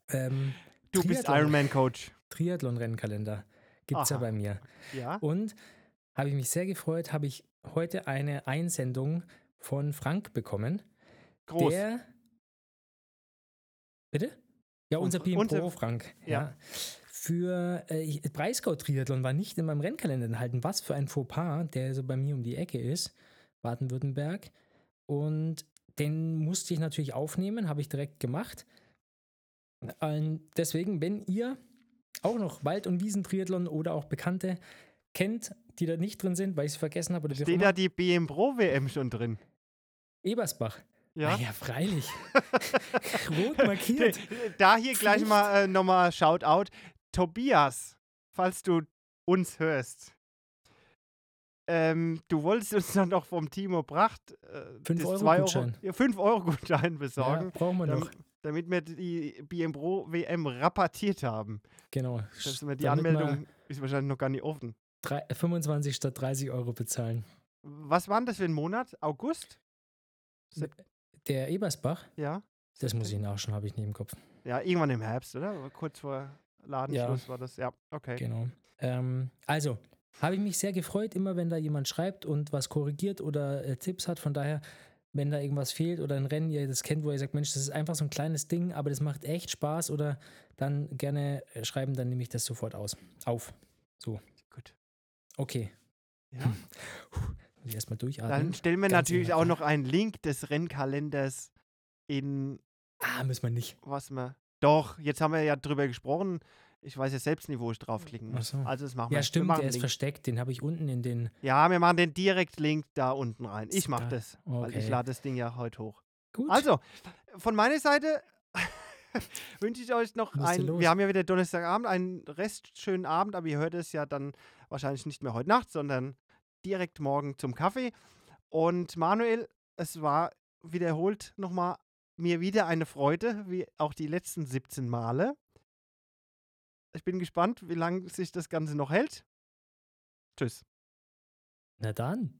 Ähm, du bist Triathlon. Ironman-Coach. Triathlon-Rennkalender gibt es ja bei mir. Ja. Und habe ich mich sehr gefreut, habe ich heute eine Einsendung von Frank bekommen. Groß. Der. Bitte? Ja, unser PM Pro Frank. Ja. ja. Für äh, Breisgau-Triathlon war nicht in meinem Rennkalender enthalten. Was für ein Fauxpas, der so bei mir um die Ecke ist, Baden-Württemberg. Und den musste ich natürlich aufnehmen, habe ich direkt gemacht. Und deswegen, wenn ihr auch noch Wald- und Wiesentriathlon oder auch Bekannte kennt, die da nicht drin sind, weil ich sie vergessen habe oder Steht da die BM Pro WM schon drin? Ebersbach. Ja. Ah ja, freilich. Rot markiert. Da hier gleich Pflicht. mal äh, nochmal Shoutout. Tobias, falls du uns hörst. Ähm, du wolltest uns dann noch vom Timo Bracht äh, Fünf das Euro zwei Gutschein. ja, 5 Euro Gutschein Ja, besorgen, brauchen wir noch. dam- damit wir die BM Pro WM rabattiert haben. Genau. Das wir die Damit Anmeldung ist wahrscheinlich noch gar nicht offen. drei- 25 statt 30 Euro bezahlen. Was war denn das für ein Monat? August? Der Ebersbach, Ja. das muss ich nachschauen, habe ich im Kopf. Ja, irgendwann im Herbst, oder? Kurz vor Ladenschluss war das. Ja, okay. Genau. Ähm, also, habe ich mich sehr gefreut, immer wenn da jemand schreibt und was korrigiert oder äh, Tipps hat. Von daher, wenn da irgendwas fehlt oder ein Rennen, ihr das kennt, wo ihr sagt, Mensch, das ist einfach so ein kleines Ding, aber das macht echt Spaß oder dann gerne äh, schreiben, dann nehme ich das sofort aus. Auf. Gut. Okay. Ja. Muss ich erstmal durchatmen. Dann stellen wir Ganz natürlich auch noch einen Link des Rennkalenders in ah, müssen wir nicht. was wir. Doch, jetzt haben wir ja drüber gesprochen. Ich weiß ja selbst nicht, wo ich draufklicken muss. so. Also das machen wir. Ja, wir stimmt, machen der ist Link. versteckt. Den habe ich unten in den. Ja, wir machen den Direkt-Link da unten rein. Ich mache das, weil ich Okay. lade das Ding ja heute hoch. Gut. Also, von meiner Seite wünsche ich euch noch einen. Wir haben ja wieder Donnerstagabend, einen restschönen Abend, aber ihr hört es ja dann wahrscheinlich nicht mehr heute Nacht, sondern direkt morgen zum Kaffee. Und Manuel, es war wiederholt nochmal mir wieder eine Freude, wie auch die letzten 17 Male. Ich bin gespannt, wie lange sich das Ganze noch hält. Tschüss. Na dann,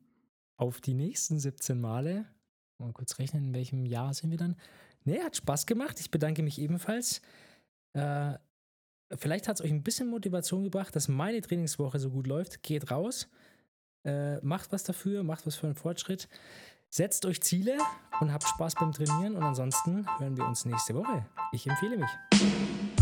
auf die nächsten 17 Male. Mal kurz rechnen, in welchem Jahr sind wir dann? Nee, hat Spaß gemacht. Ich bedanke mich ebenfalls. Äh, vielleicht hat es euch ein bisschen Motivation gebracht, dass meine Trainingswoche so gut läuft. Geht raus, äh, macht was dafür, macht was für einen Fortschritt. Setzt euch Ziele und habt Spaß beim Trainieren. Und ansonsten hören wir uns nächste Woche. Ich empfehle mich.